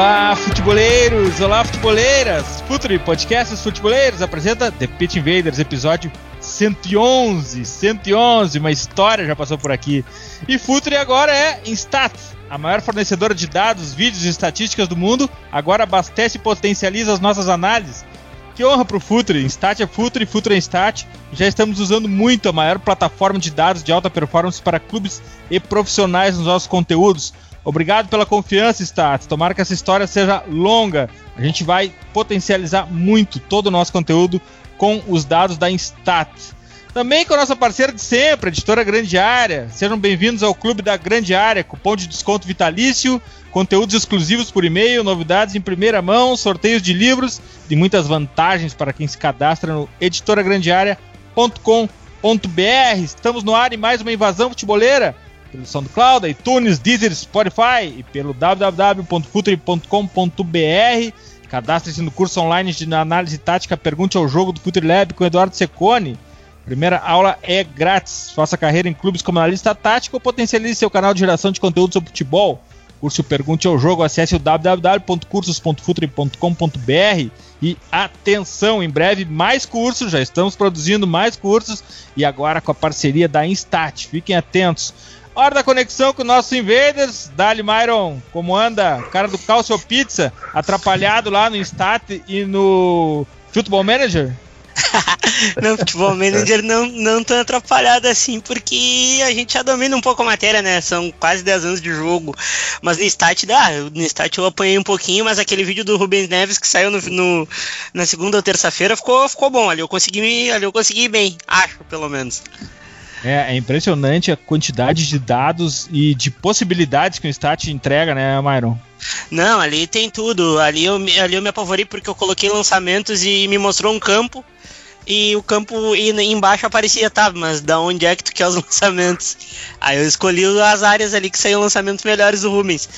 Olá, futeboleiros! Olá, futeboleiras! Futuri Podcasts Futeboleiros apresenta The Pitch Invaders, episódio 111. 111, uma história já passou por aqui. E Futuri agora é Instat, a maior fornecedora de dados, vídeos e estatísticas do mundo, agora abastece e potencializa as nossas análises. Que honra pro Futuri! Instat é Futuri, Futuri é Instat. Já estamos usando muito a maior plataforma de dados de alta performance para clubes e profissionais nos nossos conteúdos. Obrigado pela confiança, Stats. Tomara que essa história seja longa. A gente vai potencializar muito todo o nosso conteúdo com os dados da Instat. Também com a nossa parceira de sempre, editora Grande Área. Sejam bem-vindos ao Clube da Grande Área, cupom de desconto vitalício, conteúdos exclusivos por e-mail, novidades em primeira mão, sorteios de livros e muitas vantagens para quem se cadastra no editoragrandearea.com.br. Estamos no ar em mais uma invasão futeboleira pelo SoundCloud, iTunes, Deezer, Spotify e pelo www.futuri.com.br. Cadastre-se no curso online de análise tática Pergunte ao Jogo do Futuri Lab com Eduardo Secone. Primeira aula é grátis. Faça carreira em clubes como analista tático ou potencialize seu canal de geração de conteúdo sobre futebol. Curso Pergunte ao Jogo, acesse o www.cursos.futuri.com.br e atenção, em breve mais cursos, já estamos produzindo mais cursos e agora com a parceria da Instat. Fiquem atentos. Hora da conexão com nossos invaders. Dali Myron, como anda? Cara do Calcio Pizza, atrapalhado lá no Stat e no Football Manager? no Futebol Manager não, não tão atrapalhado assim, porque a gente já domina um pouco a matéria, né? São quase 10 anos de jogo. Mas no Stat dá, no Stat eu apanhei um pouquinho, mas aquele vídeo do Rubens Neves que saiu no, no na segunda ou terça-feira ficou, ficou bom. Ali eu consegui ali eu consegui bem, acho, pelo menos. É, é, impressionante a quantidade de dados e de possibilidades que o Stat entrega, né, Myron? Não, ali tem tudo. Ali eu, ali eu me apavorei porque eu coloquei lançamentos e me mostrou um campo. E o campo e embaixo aparecia, tá, mas da onde é que tu quer os lançamentos? Aí eu escolhi as áreas ali que saíam lançamentos melhores do Rubens.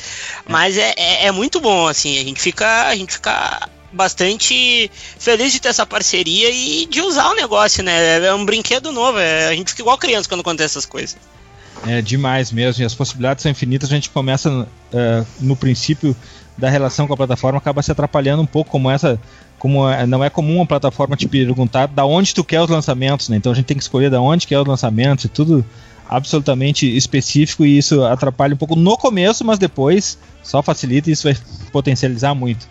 É. Mas é, é, é muito bom, assim, a gente fica. A gente fica bastante feliz de ter essa parceria e de usar o negócio, né? É um brinquedo novo, é, a gente fica igual criança quando acontece essas coisas. É demais mesmo, e as possibilidades são infinitas. A gente começa uh, no princípio da relação com a plataforma, acaba se atrapalhando um pouco, como essa. Como é, não é comum uma plataforma te perguntar da onde tu quer os lançamentos, né? Então a gente tem que escolher da onde quer os lançamentos e tudo absolutamente específico e isso atrapalha um pouco no começo, mas depois só facilita e isso vai potencializar muito.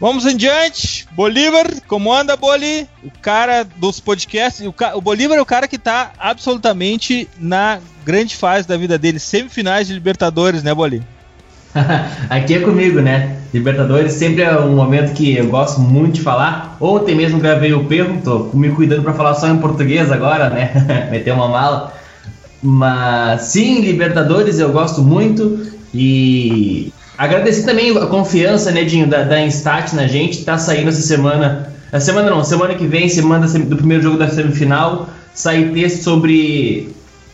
Vamos em diante. Bolívar, como anda, Boli? O cara dos podcasts. O, ca... o Bolívar é o cara que tá absolutamente na grande fase da vida dele. Semifinais de Libertadores, né, Boli? Aqui é comigo, né? Libertadores sempre é um momento que eu gosto muito de falar. Ontem mesmo gravei o perro, tô me cuidando para falar só em português agora, né? Meter uma mala. Mas sim, Libertadores eu gosto muito e Agradecer também a confiança, né, Dinho, da, da Instat na gente. Tá saindo essa semana. A semana não, semana que vem, semana do primeiro jogo da semifinal, sai texto sobre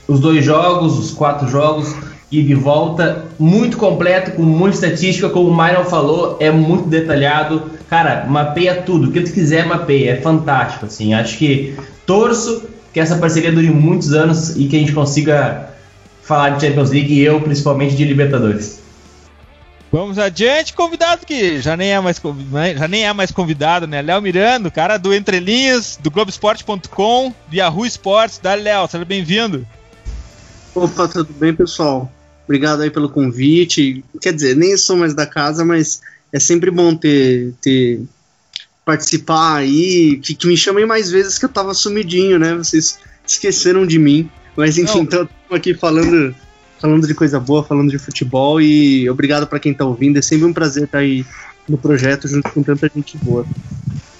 os dois jogos, os quatro jogos, e de volta, muito completo, com muita estatística, como o Myron falou, é muito detalhado. Cara, mapeia tudo, o que tu quiser mapeia, é fantástico, assim. Acho que torço que essa parceria dure muitos anos e que a gente consiga falar de Champions League e eu, principalmente, de Libertadores. Vamos adiante, convidado que já nem é mais, né, já nem é mais convidado, né? Léo Miranda, cara do Entrelinhas, do Globoesporte.com, do Yahoo Sports. Dá, Léo, seja bem-vindo. Opa, tudo bem, pessoal? Obrigado aí pelo convite. Quer dizer, nem sou mais da casa, mas é sempre bom ter, ter participar aí, que, que me chamem mais vezes que eu tava sumidinho, né? Vocês esqueceram de mim. Mas enfim, estamos aqui falando falando de coisa boa, falando de futebol e obrigado para quem tá ouvindo. É sempre um prazer estar tá aí no projeto junto com tanta gente boa.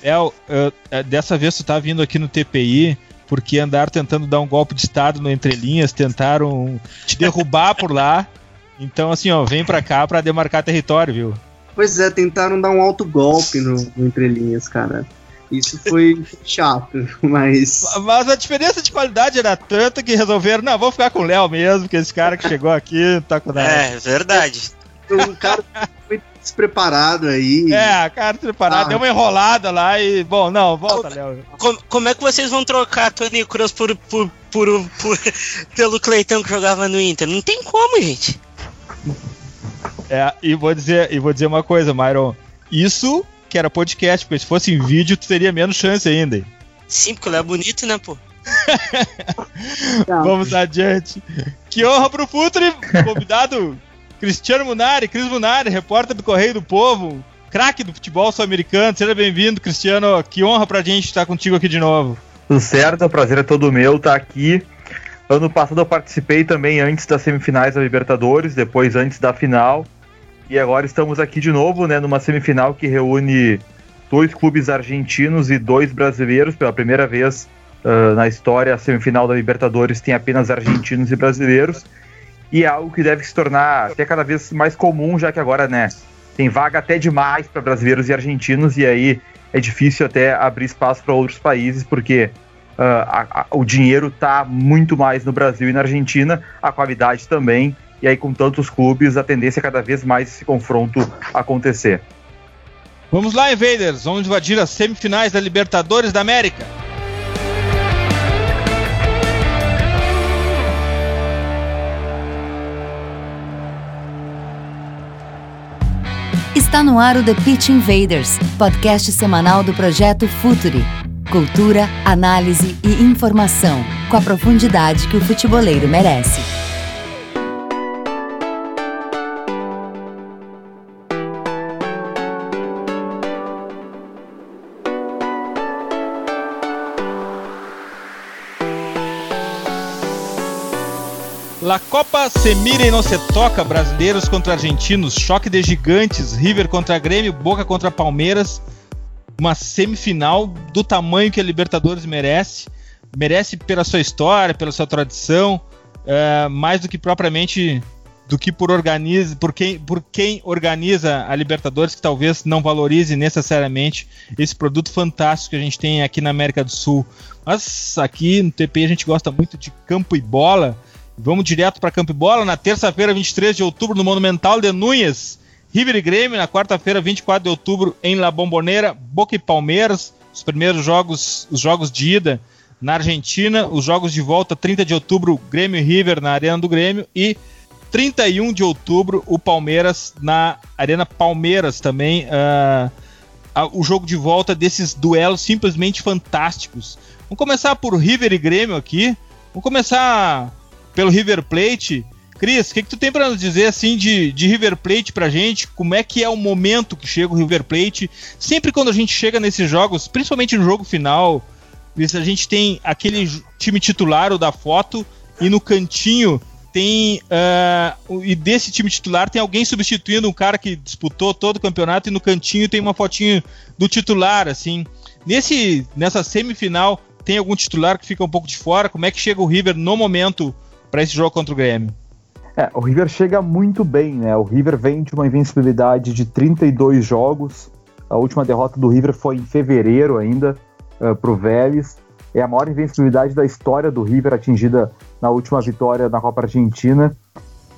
El, uh, dessa vez tu tá vindo aqui no TPI porque andaram tentando dar um golpe de estado no entrelinhas, tentaram te derrubar por lá. Então assim, ó, vem para cá para demarcar território, viu? Pois é, tentaram dar um alto golpe no, no Entrelinhas, cara. Isso foi chato, mas. Mas a diferença de qualidade era tanta que resolveram, não, vou ficar com o Léo mesmo, que esse cara que chegou aqui tá com nada. É, verdade. Um cara foi despreparado aí. É, cara despreparado, Ah. deu uma enrolada lá e. Bom, não, volta, Léo. Como, como é que vocês vão trocar Tony Kroos por, por, por, por- pelo Cleitão que jogava no Inter? Não tem como, gente. É, e vou dizer, e vou dizer uma coisa, Myron. Isso que era podcast, porque se fosse em vídeo, tu teria menos chance ainda. Sim, porque ele é bonito, né, pô? Vamos adiante. Que honra pro Futre, convidado Cristiano Munari, Cris Munari, repórter do Correio do Povo, craque do futebol sul-americano. Seja bem-vindo, Cristiano. Que honra pra gente estar contigo aqui de novo. Tudo certo, o prazer é todo meu estar aqui. Ano passado eu participei também antes das semifinais da Libertadores, depois antes da final. E agora estamos aqui de novo, né, numa semifinal que reúne dois clubes argentinos e dois brasileiros. Pela primeira vez ah, na história, a semifinal da Libertadores tem apenas argentinos e brasileiros. E é algo que deve se tornar até cada vez mais comum, já que agora, né, tem vaga até demais para brasileiros e argentinos, e aí é difícil até abrir espaço para outros países, porque ah, a- a- o dinheiro está muito mais no Brasil e na Argentina, a qualidade também, e aí com tantos clubes, a tendência é cada vez mais esse confronto acontecer. Vamos lá, Invaders. Vamos invadir as semifinais da Libertadores da América. Está no ar o The Pitch Invaders, podcast semanal do projeto Futuri. Cultura, análise e informação, com a profundidade que o futeboleiro merece. La Copa se mira e não se toca, brasileiros contra argentinos, choque de gigantes, River contra Grêmio, Boca contra Palmeiras, uma semifinal do tamanho que a Libertadores merece, merece pela sua história, pela sua tradição, é, mais do que propriamente do que por organiza, por quem, por quem organiza a Libertadores, que talvez não valorize necessariamente esse produto fantástico que a gente tem aqui na América do Sul. Mas aqui no TPI a gente gosta muito de campo e bola. Vamos direto para Campo Bola na terça-feira, 23 de outubro, no Monumental de Núñez. River e Grêmio na quarta-feira, 24 de outubro, em La Bombonera, Boca e Palmeiras. Os primeiros jogos, os jogos de ida na Argentina, os jogos de volta, 30 de outubro, Grêmio e River na Arena do Grêmio e 31 de outubro, o Palmeiras na Arena Palmeiras também. a- o jogo de volta desses duelos simplesmente fantásticos. Vamos começar por River e Grêmio aqui. Vamos começar pelo River Plate. Cris, o que, que tu tem para nos dizer assim de, de River Plate pra gente? Como é que é o momento que chega o River Plate? Sempre quando a gente chega nesses jogos, principalmente no jogo final, a gente tem aquele time titular, o da foto, e no cantinho tem. o- e desse time titular tem alguém substituindo um cara que disputou todo o campeonato, e no cantinho tem uma fotinho do titular, assim. Nesse, nessa semifinal, tem algum titular que fica um pouco de fora? Como é que chega o River no momento para esse jogo contra o Grêmio? É, o River chega muito bem, né? O River vem de uma invencibilidade de 32 jogos. A última derrota do River foi em fevereiro ainda, uh, pro Vélez. É a maior invencibilidade da história do River, atingida na última vitória na Copa Argentina.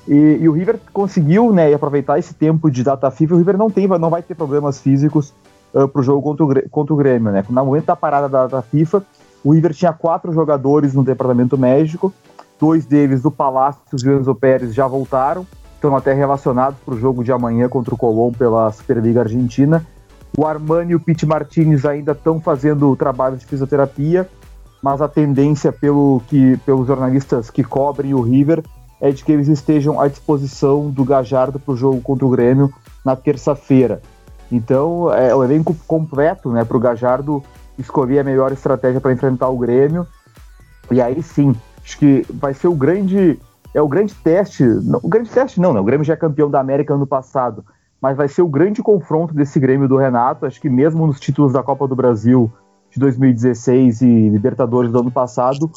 E, e o River conseguiu né, aproveitar esse tempo de data FIFA. O River não, tem, não vai ter problemas físicos uh, jogo contra o, Grê- contra o Grêmio. Né? No momento da parada da data FIFA, o River tinha quatro jogadores no departamento médico dois deles do Palácios e o Enzo Pérez já voltaram, estão até relacionados para o jogo de amanhã contra o Colón pela Superliga Argentina. O Armani e o Pete Martinez ainda estão fazendo trabalho de fisioterapia, mas a tendência pelo que, pelos jornalistas que cobrem o River é de que eles estejam à disposição do Gajardo para o jogo contra o Grêmio na terça-feira. Então é o elenco completo né, para o Gajardo escolher a melhor estratégia para enfrentar o Grêmio. E aí sim, acho que vai ser o grande é o grande teste, não, o grande teste não, né? O Grêmio já é campeão da América ano passado, mas vai ser o grande confronto desse Grêmio do Renato. Acho que mesmo nos títulos da Copa do Brasil de 2016 e Libertadores do ano passado,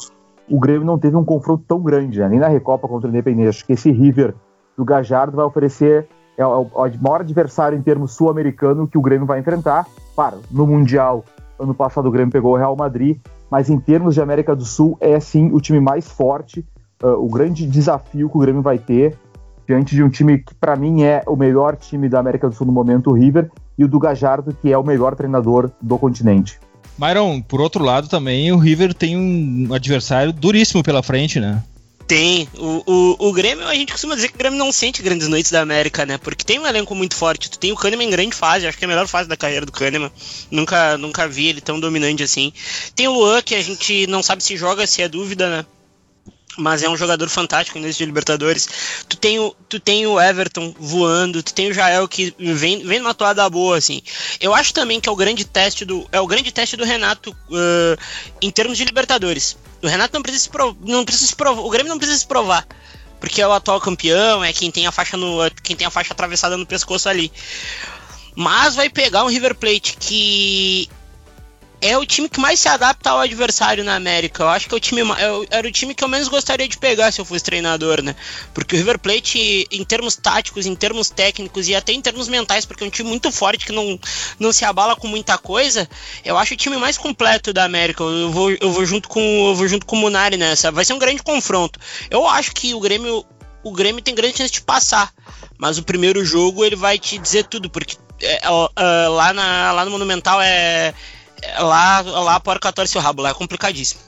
o Grêmio não teve um confronto tão grande, né? nem na Recopa contra o Independente. Acho que esse River do Gajardo vai oferecer é o, o maior adversário em termos sul-americano que o Grêmio vai enfrentar. Claro, no Mundial, ano passado o Grêmio pegou o Real Madrid, mas em termos de América do Sul, é sim o time mais forte, uh, o grande desafio que o Grêmio vai ter diante de um time que, para mim, é o melhor time da América do Sul no momento, o River, e o do Gajardo, que é o melhor treinador do continente. Myron, por outro lado também, o River tem um adversário duríssimo pela frente, né? Tem. O, o, o Grêmio, a gente costuma dizer que o Grêmio não sente grandes noites da América, né? Porque tem um elenco muito forte. Tu tem o Kahneman em grande fase, acho que é a melhor fase da carreira do Kahneman. Nunca, nunca vi ele tão dominante assim. Tem o Luan, que a gente não sabe se joga, se é dúvida, né? Mas é um jogador fantástico nesse de Libertadores. Tu tem o, tu tem o Everton voando, tu tem o Jael que vem, vem numa toada boa, assim. Eu acho também que é o grande teste do, é o grande teste do Renato uh, em termos de Libertadores. O Renato não precisa se provar, não precisa se provar, o Grêmio não precisa se provar. Porque é o atual campeão, é quem tem a faixa no, quem tem a faixa atravessada no pescoço ali. Mas vai pegar um River Plate que é o time que mais se adapta ao adversário na América. Eu acho que é o time, é era o time que eu menos gostaria de pegar se eu fosse treinador, né? Porque o River Plate, em termos táticos, em termos técnicos e até em termos mentais, porque é um time muito forte que não, não se abala com muita coisa, eu acho o time mais completo da América. Eu vou, eu vou junto com eu vou junto com o Munari nessa. Vai ser um grande confronto. Eu acho que o Grêmio o Grêmio tem grande chance de passar, mas o primeiro jogo ele vai te dizer tudo, porque é, é, lá, na, lá no Monumental é lá, lá torce o rabo, lá é complicadíssimo.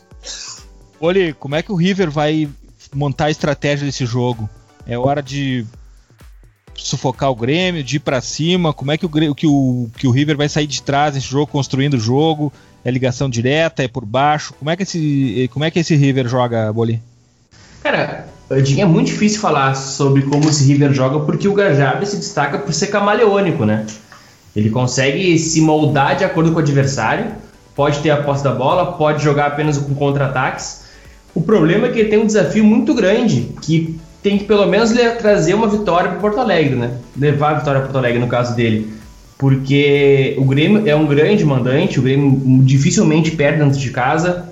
Olha, como é que o River vai montar a estratégia desse jogo? É hora de sufocar o Grêmio, de ir para cima? Como é que o, que, o, que o River vai sair de trás nesse jogo, construindo o jogo? É ligação direta, é por baixo? Como é que esse, como é que esse River joga, Boli? Cara, é muito difícil falar sobre como esse River joga porque o Gajardo se destaca por ser camaleônico, né? Ele consegue se moldar de acordo com o adversário, pode ter a posse da bola, pode jogar apenas com contra-ataques. O problema é que ele tem um desafio muito grande, que tem que pelo menos trazer uma vitória para Porto Alegre, né? Levar a vitória para Porto Alegre no caso dele. Porque o Grêmio é um grande mandante, o Grêmio dificilmente perde dentro de casa,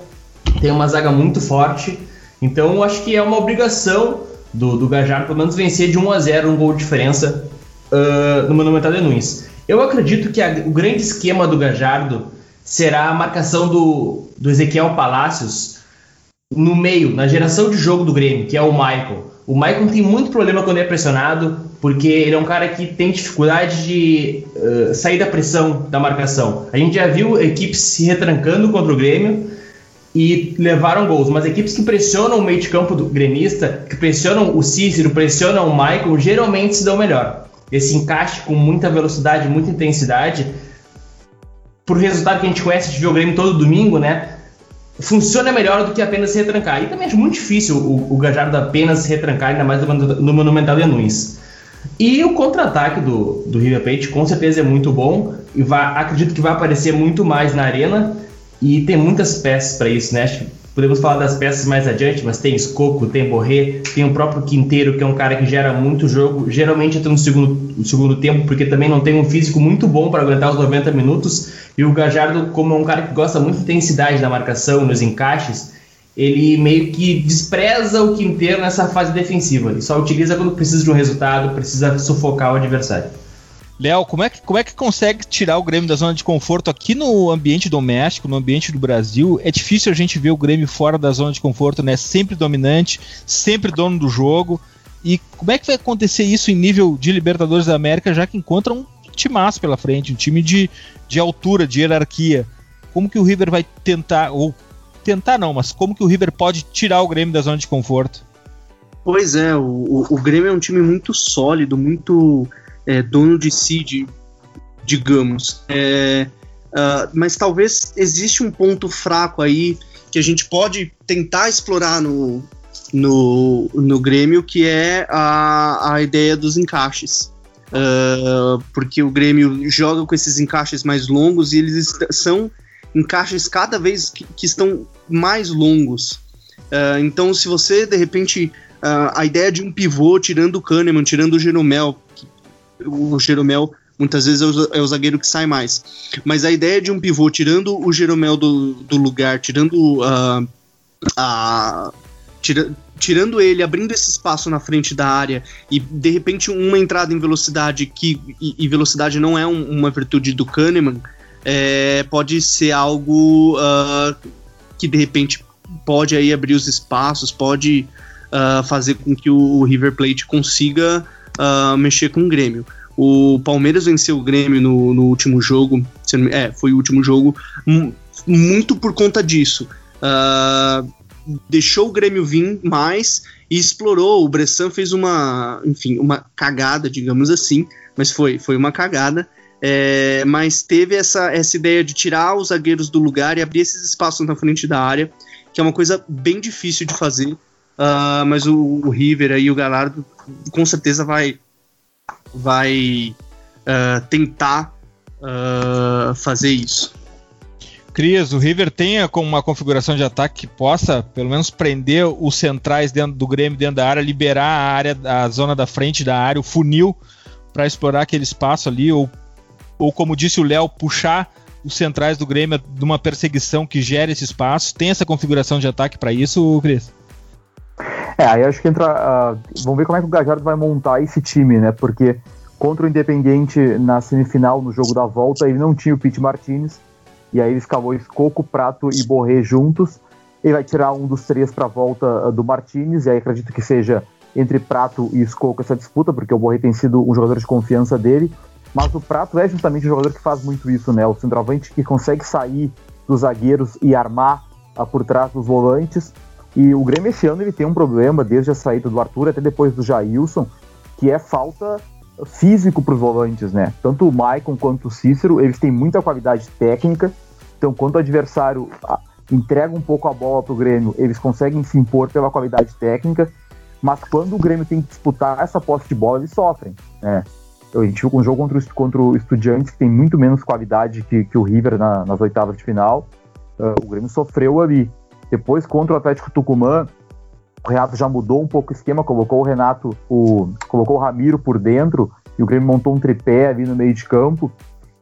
tem uma zaga muito forte. Então acho que é uma obrigação do, do Gajardo pelo menos vencer de 1 a 0 um gol de diferença uh, no Monumental de Nunes. Eu acredito que a, o grande esquema do Gajardo será a marcação do, do Ezequiel Palacios no meio, na geração de jogo do Grêmio, que é o Michael. O Michael tem muito problema quando é pressionado, porque ele é um cara que tem dificuldade de uh, sair da pressão da marcação. A gente já viu equipes se retrancando contra o Grêmio e levaram gols, mas equipes que pressionam o meio de campo do gremista, que pressionam o Cícero, pressionam o Michael, geralmente se dão melhor esse encaixe com muita velocidade, muita intensidade, por resultado que a gente conhece de ver o Grêmio todo domingo, né? Funciona melhor do que apenas retrancar. E também é muito difícil o, o Gajardo apenas retrancar, ainda mais no, no Monumental de Nunes. E o contra-ataque do, do River Plate com certeza é muito bom e vai, acredito que vai aparecer muito mais na arena e tem muitas peças para isso, né? Podemos falar das peças mais adiante, mas tem Escoco, tem Borré, tem o próprio Quinteiro, que é um cara que gera muito jogo, geralmente entra no segundo, no segundo tempo, porque também não tem um físico muito bom para aguentar os 90 minutos. E o Gajardo, como é um cara que gosta muito de intensidade na marcação, nos encaixes, ele meio que despreza o Quinteiro nessa fase defensiva. Ele só utiliza quando precisa de um resultado, precisa sufocar o adversário. Léo, como é, que, como é que consegue tirar o Grêmio da zona de conforto aqui no ambiente doméstico, no ambiente do Brasil? É difícil a gente ver o Grêmio fora da zona de conforto, né? Sempre dominante, sempre dono do jogo. E como é que vai acontecer isso em nível de Libertadores da América, já que encontra um timaço pela frente, um time de, de altura, de hierarquia? Como que o River vai tentar, ou tentar não, mas como que o River pode tirar o Grêmio da zona de conforto? Pois é, o, o, o Grêmio é um time muito sólido, muito é, dono de de, digamos. É, uh, mas talvez existe um ponto fraco aí que a gente pode tentar explorar no, no, no Grêmio, que é a, a ideia dos encaixes. Uh, porque o Grêmio joga com esses encaixes mais longos e eles são encaixes cada vez que, que estão mais longos. Uh, então, se você de repente uh, a ideia de um pivô tirando o Kahneman, tirando o Jeromel, o Jeromel muitas vezes é o, é o, zagueiro que sai mais. Mas a ideia de um pivô tirando o Jeromel do, do lugar, tirando uh, a, tira, tirando ele, abrindo esse espaço na frente da área e de repente uma entrada em velocidade que e, e velocidade não é um, uma virtude do Kahneman, é, pode ser algo uh, que de repente pode aí abrir os espaços, pode uh, fazer com que o River Plate consiga uh, mexer com o Grêmio. O Palmeiras venceu o Grêmio no, no último jogo, é, foi o último jogo, muito por conta disso. Uh, deixou o Grêmio vir mais e explorou. O Bressan fez uma, enfim, uma cagada, digamos assim, mas foi, foi uma cagada. É, mas teve essa, essa ideia de tirar os zagueiros do lugar e abrir esses espaços na frente da área, que é uma coisa bem difícil de fazer. Uh, mas o, o, River aí, o Galardo, com certeza vai, vai uh, tentar uh, fazer isso. Cris, o River tenha como uma configuração de ataque que possa, pelo menos, prender os centrais dentro do Grêmio, dentro da área, liberar a área, a zona da frente da área, o funil, para explorar aquele espaço ali, ou, ou como disse o Léo, puxar os centrais do Grêmio numa perseguição que gere esse espaço. Tem essa configuração de ataque para isso, Cris? É, aí acho que entra. Uh, vamos ver como é que o Gajardo vai montar esse time, né? Porque contra o Independiente na semifinal, no jogo da volta, ele não tinha o Pete Martinez e aí ele escalou Escoco, Prato e Borré juntos. Ele vai tirar um dos três para a volta uh, do Martinez, e aí acredito que seja entre Prato e Escoco essa disputa, porque o Borré tem sido um jogador de confiança dele. Mas o Prato é justamente o jogador que faz muito isso, né? O centroavante que consegue sair dos zagueiros e armar uh, por trás dos volantes. E o Grêmio esse ano ele tem um problema, desde a saída do Arthur até depois do Jailson, que é falta físico para os volantes, né? Tanto o Maicon quanto o Cícero, eles têm muita qualidade técnica, então, quando o adversário ah, entrega um pouco a bola para o Grêmio, eles conseguem se impor pela qualidade técnica, mas quando o Grêmio tem que disputar essa posse de bola, eles sofrem. Né? A gente viu um jogo contra o, contra o Estudiantes, que tem muito menos qualidade que, que o River na, nas oitavas de final. Uh, o Grêmio sofreu ali. Depois, contra o Atlético Tucumã, o Renato já mudou um pouco o esquema, colocou o Renato, o, colocou o Ramiro por dentro, e o Grêmio montou um tripé ali no meio de campo,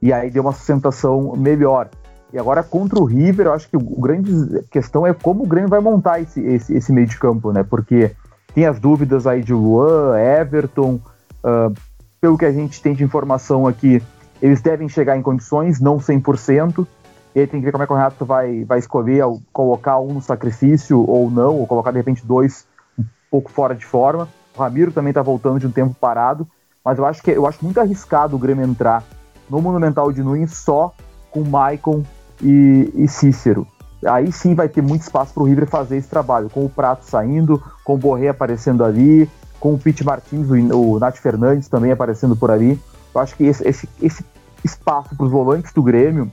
e aí deu uma sustentação melhor. E agora contra o River, eu acho que o grande questão é como o Grêmio vai montar esse, esse, esse meio de campo, né? Porque tem as dúvidas aí de Luan, Everton, uh, pelo que a gente tem de informação aqui, eles devem chegar em condições, não 100%, e aí tem que ver como é que o Renato vai, vai escolher colocar um no sacrifício ou não, ou colocar de repente dois um pouco fora de forma. O Ramiro também está voltando de um tempo parado, mas eu acho que eu acho muito arriscado o Grêmio entrar no Monumental de Nunes só com Maicon e, e Cícero. Aí sim vai ter muito espaço para o River fazer esse trabalho, com o Prato saindo, com o Borré aparecendo ali, com o Pete Martins, o, o Nath Fernandes também aparecendo por ali. Eu acho que esse, esse, esse espaço para os volantes do Grêmio,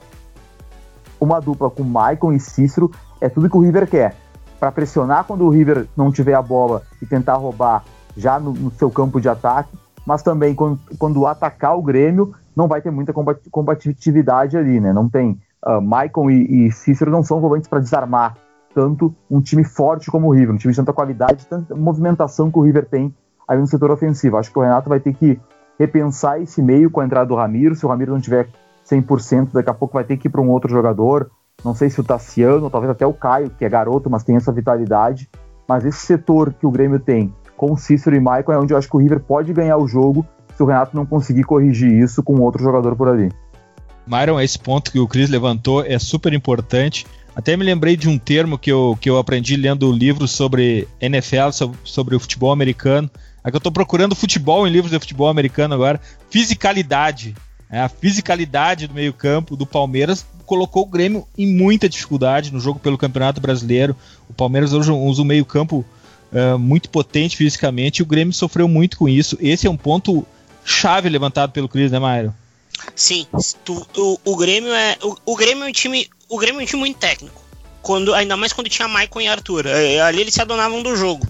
uma dupla com Maicon e Cícero, é tudo que o River quer. Para pressionar quando o River não tiver a bola e tentar roubar já no, no seu campo de ataque, mas também quando, quando atacar o Grêmio, não vai ter muita combatividade ali, né? Não tem uh, Maicon e, e, Cícero não são volantes para desarmar tanto um time forte como o River, um time de tanta qualidade, tanta movimentação que o River tem aí no setor ofensivo. Acho que o Renato vai ter que repensar esse meio com a entrada do Ramiro. Se o Ramiro não tiver 100%, daqui a pouco vai ter que ir para um outro jogador. Não sei se o Tassiano, talvez até o Caio, que é garoto, mas tem essa vitalidade. Mas esse setor que o Grêmio tem com Cícero e Maicon é onde eu acho que o River pode ganhar o jogo se o Renato não conseguir corrigir isso com outro jogador por ali. Myron, esse ponto que o Chris levantou é super importante. Até me lembrei de um termo que eu, que eu aprendi lendo livros sobre NFL, sobre, sobre o futebol americano. Aqui eu estou procurando futebol em livros de futebol americano agora. Fisicalidade. É, a fisicalidade do meio-campo do Palmeiras colocou o Grêmio em muita dificuldade no jogo pelo Campeonato Brasileiro. O Palmeiras hoje usa um meio-campo uh, muito potente fisicamente e o Grêmio sofreu muito com isso. Esse é um ponto chave levantado pelo Cris, né, Mário? Sim, tu, o, o, Grêmio é. O, o, Grêmio é um time. O Grêmio é um time muito técnico. Quando, ainda mais quando tinha Maicon e Arthur. É, ali eles se adonavam do jogo.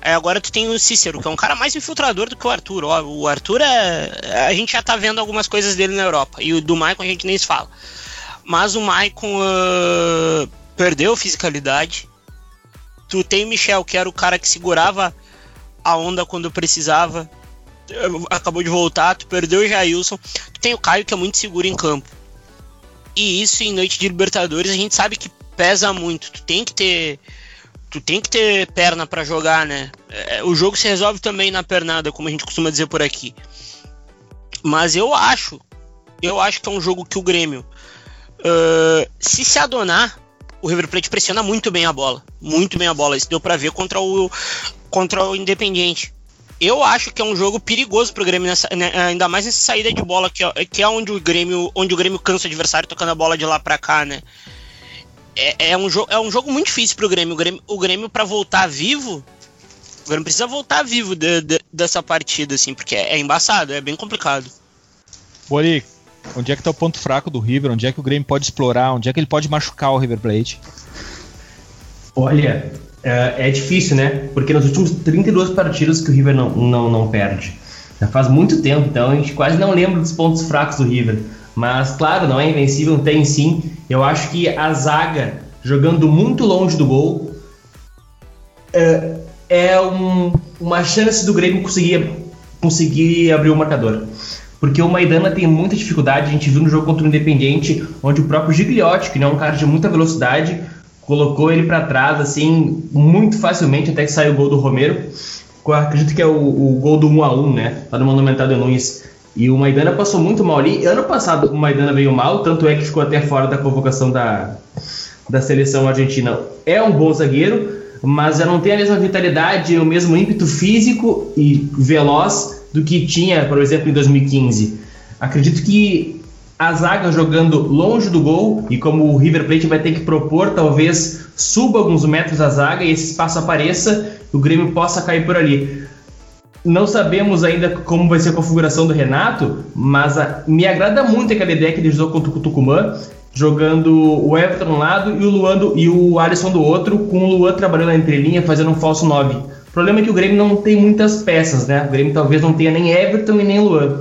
Agora tu tem o Cícero, que é um cara mais infiltrador do que o Arthur. Ó, o Arthur é. A gente já tá vendo algumas coisas dele na Europa. E o do Maicon a gente nem se fala. Mas o Maicon uh, perdeu fisicalidade. Tu tem o Michel, que era o cara que segurava a onda quando precisava acabou de voltar, tu perdeu o Jailson, tu tem o Caio que é muito seguro em campo. E isso em noite de Libertadores a gente sabe que pesa muito. Tu tem que ter. Tu tem que ter perna para jogar, né? É, o jogo se resolve também na pernada, como a gente costuma dizer por aqui. Mas eu acho, eu acho que é um jogo que o Grêmio, uh, se se adonar, o River Plate pressiona muito bem a bola, muito bem a bola. Isso deu para ver contra o contra o Independiente. Eu acho que é um jogo perigoso pro Grêmio, nessa, né, ainda mais nessa saída de bola, que é, que é onde o Grêmio, onde o Grêmio cansa o adversário tocando a bola de lá para cá, né? É, é, um é um jogo muito difícil pro Grêmio. O Grêmio, o Grêmio para voltar vivo, o Grêmio precisa voltar vivo de, de, dessa partida, assim, porque é, é embaçado, é bem complicado. Bori, onde é que tá o ponto fraco do River? Onde é que o Grêmio pode explorar? Onde é que ele pode machucar o River Plate? Olha, é, é difícil, né? Porque nos últimos 32 partidas que o River não, não, não perde. Já faz muito tempo, então a gente quase não lembra dos pontos fracos do River. Mas, claro, não é invencível, tem sim. Eu acho que a zaga, jogando muito longe do gol, é, é um, uma chance do Grêmio conseguir, conseguir abrir o marcador. Porque o Maidana tem muita dificuldade, a gente viu no jogo contra o Independiente, onde o próprio Gigliotti, que não é um cara de muita velocidade, colocou ele para trás, assim, muito facilmente, até que saiu o gol do Romero. Acredito que é o, o gol do 1 a 1 né? Lá no Monumental de Nunes. E o Maidana passou muito mal ali. Ano passado o Maidana veio mal, tanto é que ficou até fora da convocação da, da seleção argentina. É um bom zagueiro, mas já não tem a mesma vitalidade, o mesmo ímpeto físico e veloz do que tinha, por exemplo, em 2015. Acredito que a zaga jogando longe do gol e como o River Plate vai ter que propor, talvez suba alguns metros a zaga e esse espaço apareça, o Grêmio possa cair por ali. Não sabemos ainda como vai ser a configuração do Renato, mas a, me agrada muito aquela ideia que ele usou contra o Tucumã, jogando o Everton de um lado e o Luan do, e o Alisson do outro, com o Luan trabalhando na entrelinha, fazendo um falso 9. O problema é que o Grêmio não tem muitas peças, né? O Grêmio talvez não tenha nem Everton e nem Luan.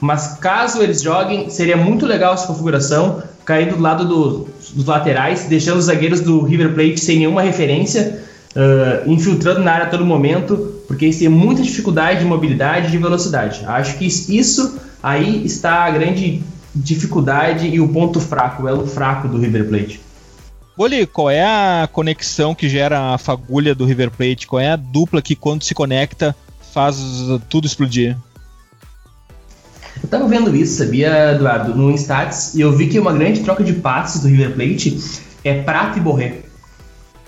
Mas caso eles joguem, seria muito legal essa configuração, cair do lado do, dos laterais, deixando os zagueiros do River Plate sem nenhuma referência, uh, infiltrando na área a todo momento, porque eles têm muita dificuldade de mobilidade e de velocidade. Acho que isso aí está a grande dificuldade e o ponto fraco, o elo fraco do River Plate. Boli, qual é a conexão que gera a fagulha do River Plate? Qual é a dupla que, quando se conecta, faz tudo explodir? Eu tava vendo isso, sabia, Eduardo, no Instats, e eu vi que uma grande troca de passes do River Plate é Prato e Borré.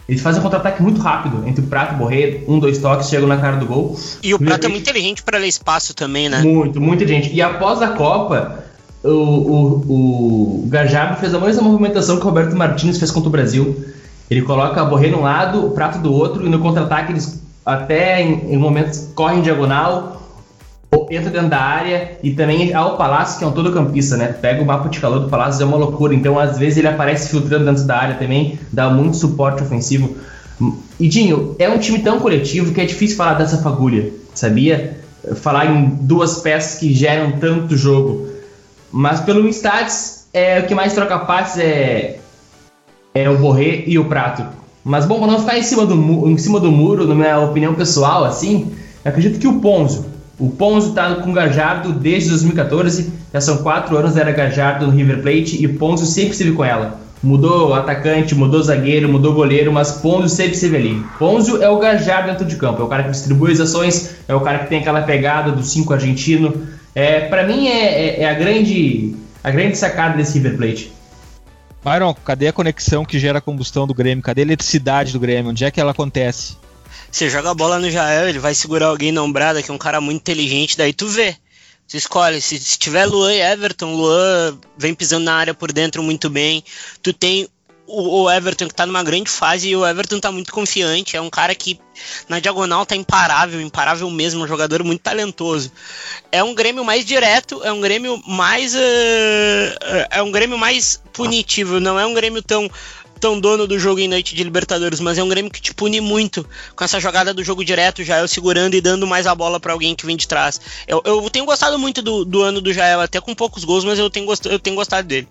Eles fazem um contra-ataque muito rápido entre o Prato e Borré, um, dois toques, chegam na cara do gol. E o Prato é muito inteligente para ler espaço também, né? Muito, muito inteligente. E após a Copa, o, o, o Gajardo fez a mesma movimentação que o Roberto Martins fez contra o Brasil. Ele coloca a Borré num lado, o Prato do outro, e no contra-ataque eles até em, em momentos correm diagonal, entra dentro da área e também ao Palácio, que é um todo campista, né? Pega o mapa de calor do Palácio, é uma loucura. Então, às vezes, ele aparece filtrando dentro da área também, dá muito suporte ofensivo. E, Dinho, é um time tão coletivo que é difícil falar dessa fagulha, sabia? Falar em duas peças que geram tanto jogo. Mas pelo Stats, é, o que mais troca passes é, é o Borré e o Prato. Mas, bom, para não ficar em cima, do, em cima do muro, na minha opinião pessoal, assim, acredito que o Ponzo, o Ponzo está com o Gajardo desde 2014, já são quatro anos era Gajardo no River Plate e Ponzo sempre esteve com ela. Mudou atacante, mudou zagueiro, mudou goleiro, mas Ponzo sempre esteve ali. Ponzo é o Gajardo dentro de campo, é o cara que distribui as ações, é o cara que tem aquela pegada do 5 argentino. É, para mim é, é, é, a grande a grande sacada desse River Plate. Byron, cadê a conexão que gera a combustão do Grêmio? Cadê a eletricidade do Grêmio? Onde é que ela acontece? Você joga a bola no Jael, ele vai segurar alguém na ombrada, que é um cara muito inteligente, daí tu vê. Você escolhe, se, se tiver Luan e Everton, Luan vem pisando na área por dentro muito bem. Tu tem o, o, Everton que tá numa grande fase e o Everton tá muito confiante. É um cara que na diagonal tá imparável, imparável mesmo, um jogador muito talentoso. É um Grêmio mais direto, é um Grêmio mais. Uh, é um Grêmio mais punitivo, não é um Grêmio tão tão dono do jogo em noite de Libertadores, mas é um Grêmio que te pune muito com essa jogada do jogo direto, Jael segurando e dando mais a bola para alguém que vem de trás. Eu, eu tenho gostado muito do, do, ano do Jael, até com poucos gols, mas eu tenho, gost, eu tenho gostado dele.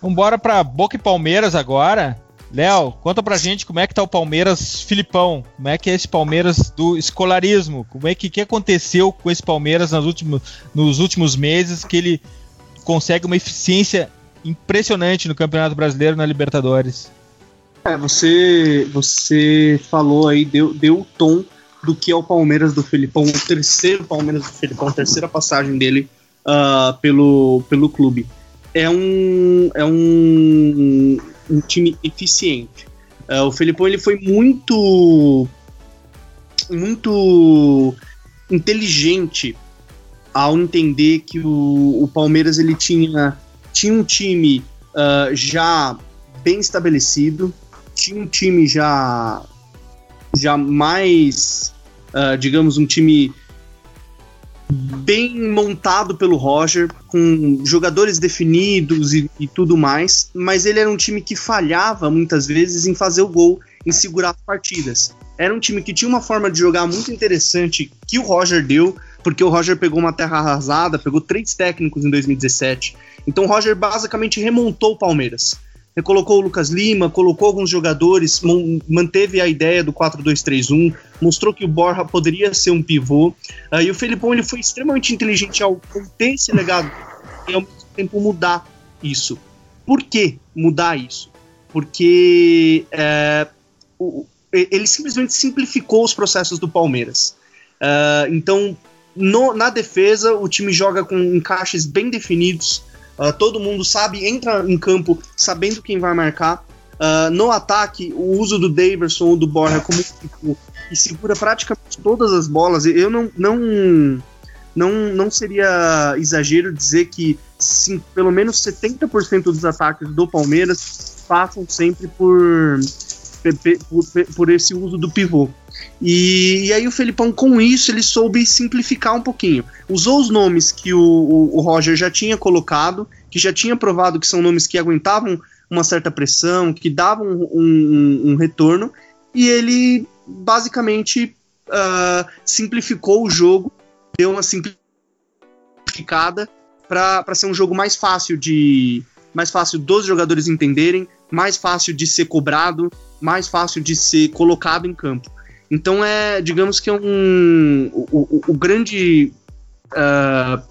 Vambora pra Boca e Palmeiras agora. Léo, conta pra gente como é que tá o Palmeiras Filipão. Como é que é esse Palmeiras do escolarismo? Como é que, que aconteceu com esse Palmeiras nos últimos, nos últimos meses que ele consegue uma eficiência impressionante no Campeonato Brasileiro na Libertadores. É, você, você falou aí, deu, deu o tom do que é o Palmeiras do Felipão, o terceiro Palmeiras do Felipão, a terceira passagem dele uh, pelo, pelo clube. É um, é um, um time eficiente. Uh, o Felipão ele foi muito muito inteligente ao entender que o, o Palmeiras ele tinha, tinha um time uh, já bem estabelecido, tinha um time já já mais, uh, digamos, um time bem montado pelo Roger, com jogadores definidos e, e, tudo mais, mas ele era um time que falhava muitas vezes em fazer o gol, em segurar as partidas. Era um time que tinha uma forma de jogar muito interessante que o Roger deu, porque o Roger pegou uma terra arrasada, pegou três técnicos em 2017. Então o Roger basicamente remontou o Palmeiras colocou o Lucas Lima, colocou alguns jogadores, manteve a ideia do 4-2-3-1, mostrou que o Borja poderia ser um pivô. Uh, e o Felipão ele foi extremamente inteligente ao ter esse legado e ao mesmo tempo mudar isso. Por que mudar isso? Porque é, o, ele simplesmente simplificou os processos do Palmeiras. Uh, então, no, na defesa, o time joga com encaixes bem definidos, Uh, todo mundo sabe, entra em campo sabendo quem vai marcar. Uh, no ataque, o uso do Daverson ou do Borja como tipo, que segura praticamente todas as bolas. Eu não, não, não, não seria exagero dizer que sim, pelo menos 70% dos ataques do Palmeiras passam sempre por, por, por esse uso do pivô. E, e, aí o Felipão, com isso, ele soube simplificar um pouquinho. Usou os nomes que o, o, o, Roger já tinha colocado, que já tinha provado que são nomes que aguentavam uma certa pressão, que davam um, um, um retorno, e ele basicamente uh, simplificou o jogo, deu uma simplificada para ser um jogo mais fácil de mais fácil dos jogadores entenderem, mais fácil de ser cobrado, mais fácil de ser colocado em campo. Então é, digamos que é um o, o, o grande uh,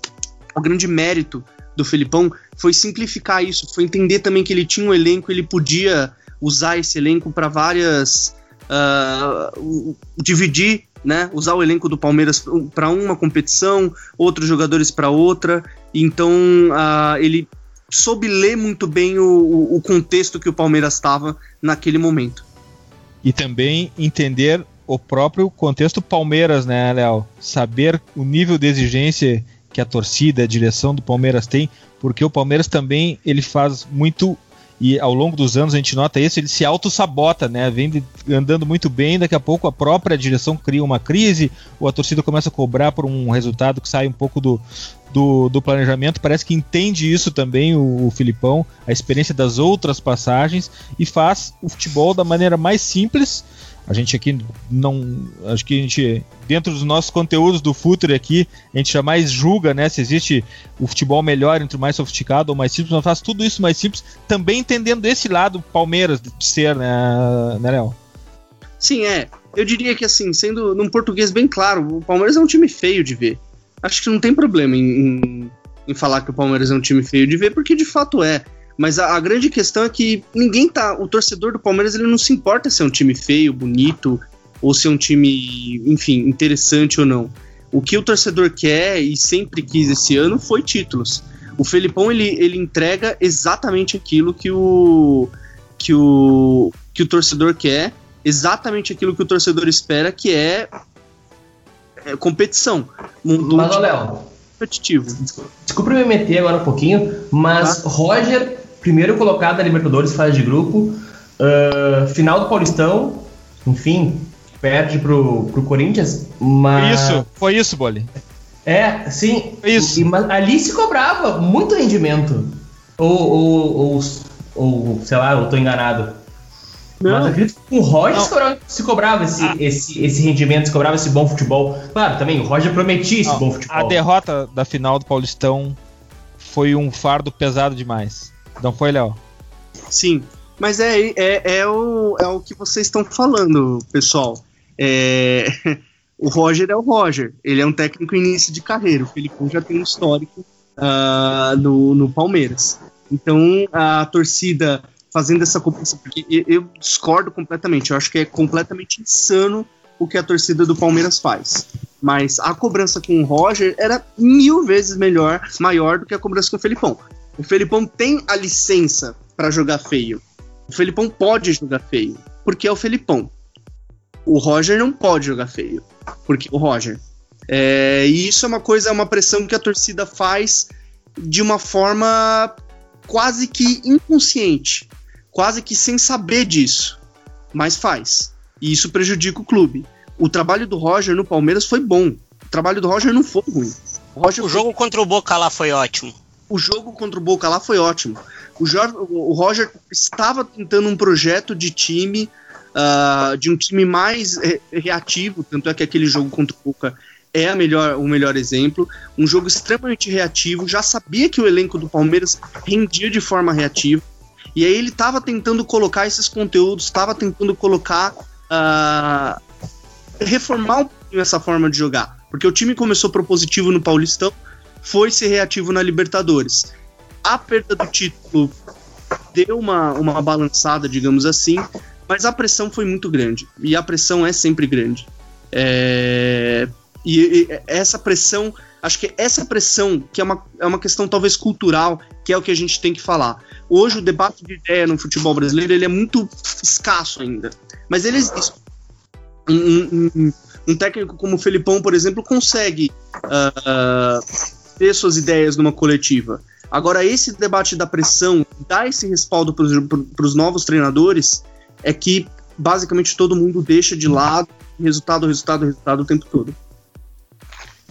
o grande mérito do Felipão foi simplificar isso, foi entender também que ele tinha um elenco, ele podia usar esse elenco para várias uh, dividir, né, usar o elenco do Palmeiras para uma competição, outros jogadores para outra. Então uh, ele soube ler muito bem o, o contexto que o Palmeiras estava naquele momento. E também entender o próprio contexto Palmeiras, né, Léo? Saber o nível de exigência que a torcida, a direção do Palmeiras tem, porque o Palmeiras também ele faz muito e ao longo dos anos a gente nota isso, ele se auto-sabota, né? Vem andando muito bem, daqui a pouco a própria direção cria uma crise, ou a torcida começa a cobrar por um resultado que sai um pouco do, do, do planejamento. Parece que entende isso também o, o Filipão, a experiência das outras passagens, e faz o futebol da maneira mais simples a gente aqui não. Acho que a gente, dentro dos nossos conteúdos do Futuro aqui, a gente jamais julga, né? Se existe o futebol melhor entre o mais sofisticado ou mais simples, nós faz tudo isso mais simples, também entendendo esse lado Palmeiras de ser, né, né Léo? Sim, é. Eu diria que assim, sendo num português bem claro, o Palmeiras é um time feio de ver. Acho que não tem problema em, em, em falar que o Palmeiras é um time feio de ver, porque de fato é. Mas a, a, grande questão é que ninguém tá. O torcedor do Palmeiras ele não se importa se é um time feio, bonito, ou se é um time, enfim, interessante ou não. O que o torcedor quer e sempre quis esse ano foi títulos. O Felipão ele, ele entrega exatamente aquilo que o, que o que o torcedor quer, exatamente aquilo que o torcedor espera, que é, é competição. Mas, um Léo, competitivo. Desculpa me meter agora um pouquinho, mas ah. Roger primeiro colocado da Libertadores, fase de grupo, uh, final do Paulistão, enfim, perde pro, pro Corinthians, mas... Isso, foi isso, Boli. É, sim. Foi isso. E, mas ali se cobrava muito rendimento. Ou, ou, ou, ou sei lá, eu tô enganado. Não. Mas acredito que com o Roger se cobrava, se cobrava esse, ah. esse, esse rendimento, se cobrava esse bom futebol. Claro, também o Roger prometia esse bom futebol. A derrota da final do Paulistão foi um fardo pesado demais. Não foi, Léo? Sim, mas é, é, é, o, é o que vocês estão falando, pessoal. É, o Roger é o Roger. Ele é um técnico início de carreira. O Felipe já tem um histórico uh, no, no Palmeiras. Então a torcida fazendo essa cobrança, porque eu, eu discordo completamente. Eu acho que é completamente insano o que a torcida do Palmeiras faz. Mas a cobrança com o Roger era mil vezes melhor, maior do que a cobrança com o Felipão. O Felipão tem a licença para jogar feio. O Felipão pode jogar feio, porque é o Felipão. O Roger não pode jogar feio, porque o Roger. É, e isso é uma coisa, é uma pressão que a torcida faz de uma forma quase que inconsciente, quase que sem saber disso, mas faz. E isso prejudica o clube. O trabalho do Roger no Palmeiras foi bom. O trabalho do Roger não foi ruim. O, Roger o jogo foi... contra o Boca lá foi ótimo. O jogo contra o Boca lá foi ótimo. O, Jorge, o Roger estava tentando um projeto de time, uh, de um time mais re reativo, tanto é que aquele jogo contra o Boca é a melhor, o melhor exemplo. Um jogo extremamente reativo, já sabia que o elenco do Palmeiras rendia de forma reativa. E aí ele estava tentando colocar esses conteúdos, estava tentando colocar. Uh, reformar um pouquinho essa forma de jogar. Porque o time começou propositivo no Paulistão, foi ser reativo na Libertadores. A perda do título deu uma, uma balançada, digamos assim, mas a pressão foi muito grande. E a pressão é sempre grande. É, e, e, essa pressão, acho que essa pressão, que é uma, é uma questão talvez cultural, que é o que a gente tem que falar. Hoje o debate de ideia no futebol brasileiro ele é muito escasso ainda, mas ele existe. Um, um, um técnico como o Felipão, por exemplo, consegue uh, ter suas ideias numa coletiva. Agora, esse debate da pressão, dar esse respaldo para os novos treinadores, é que basicamente todo mundo deixa de lado resultado, resultado, resultado o tempo todo.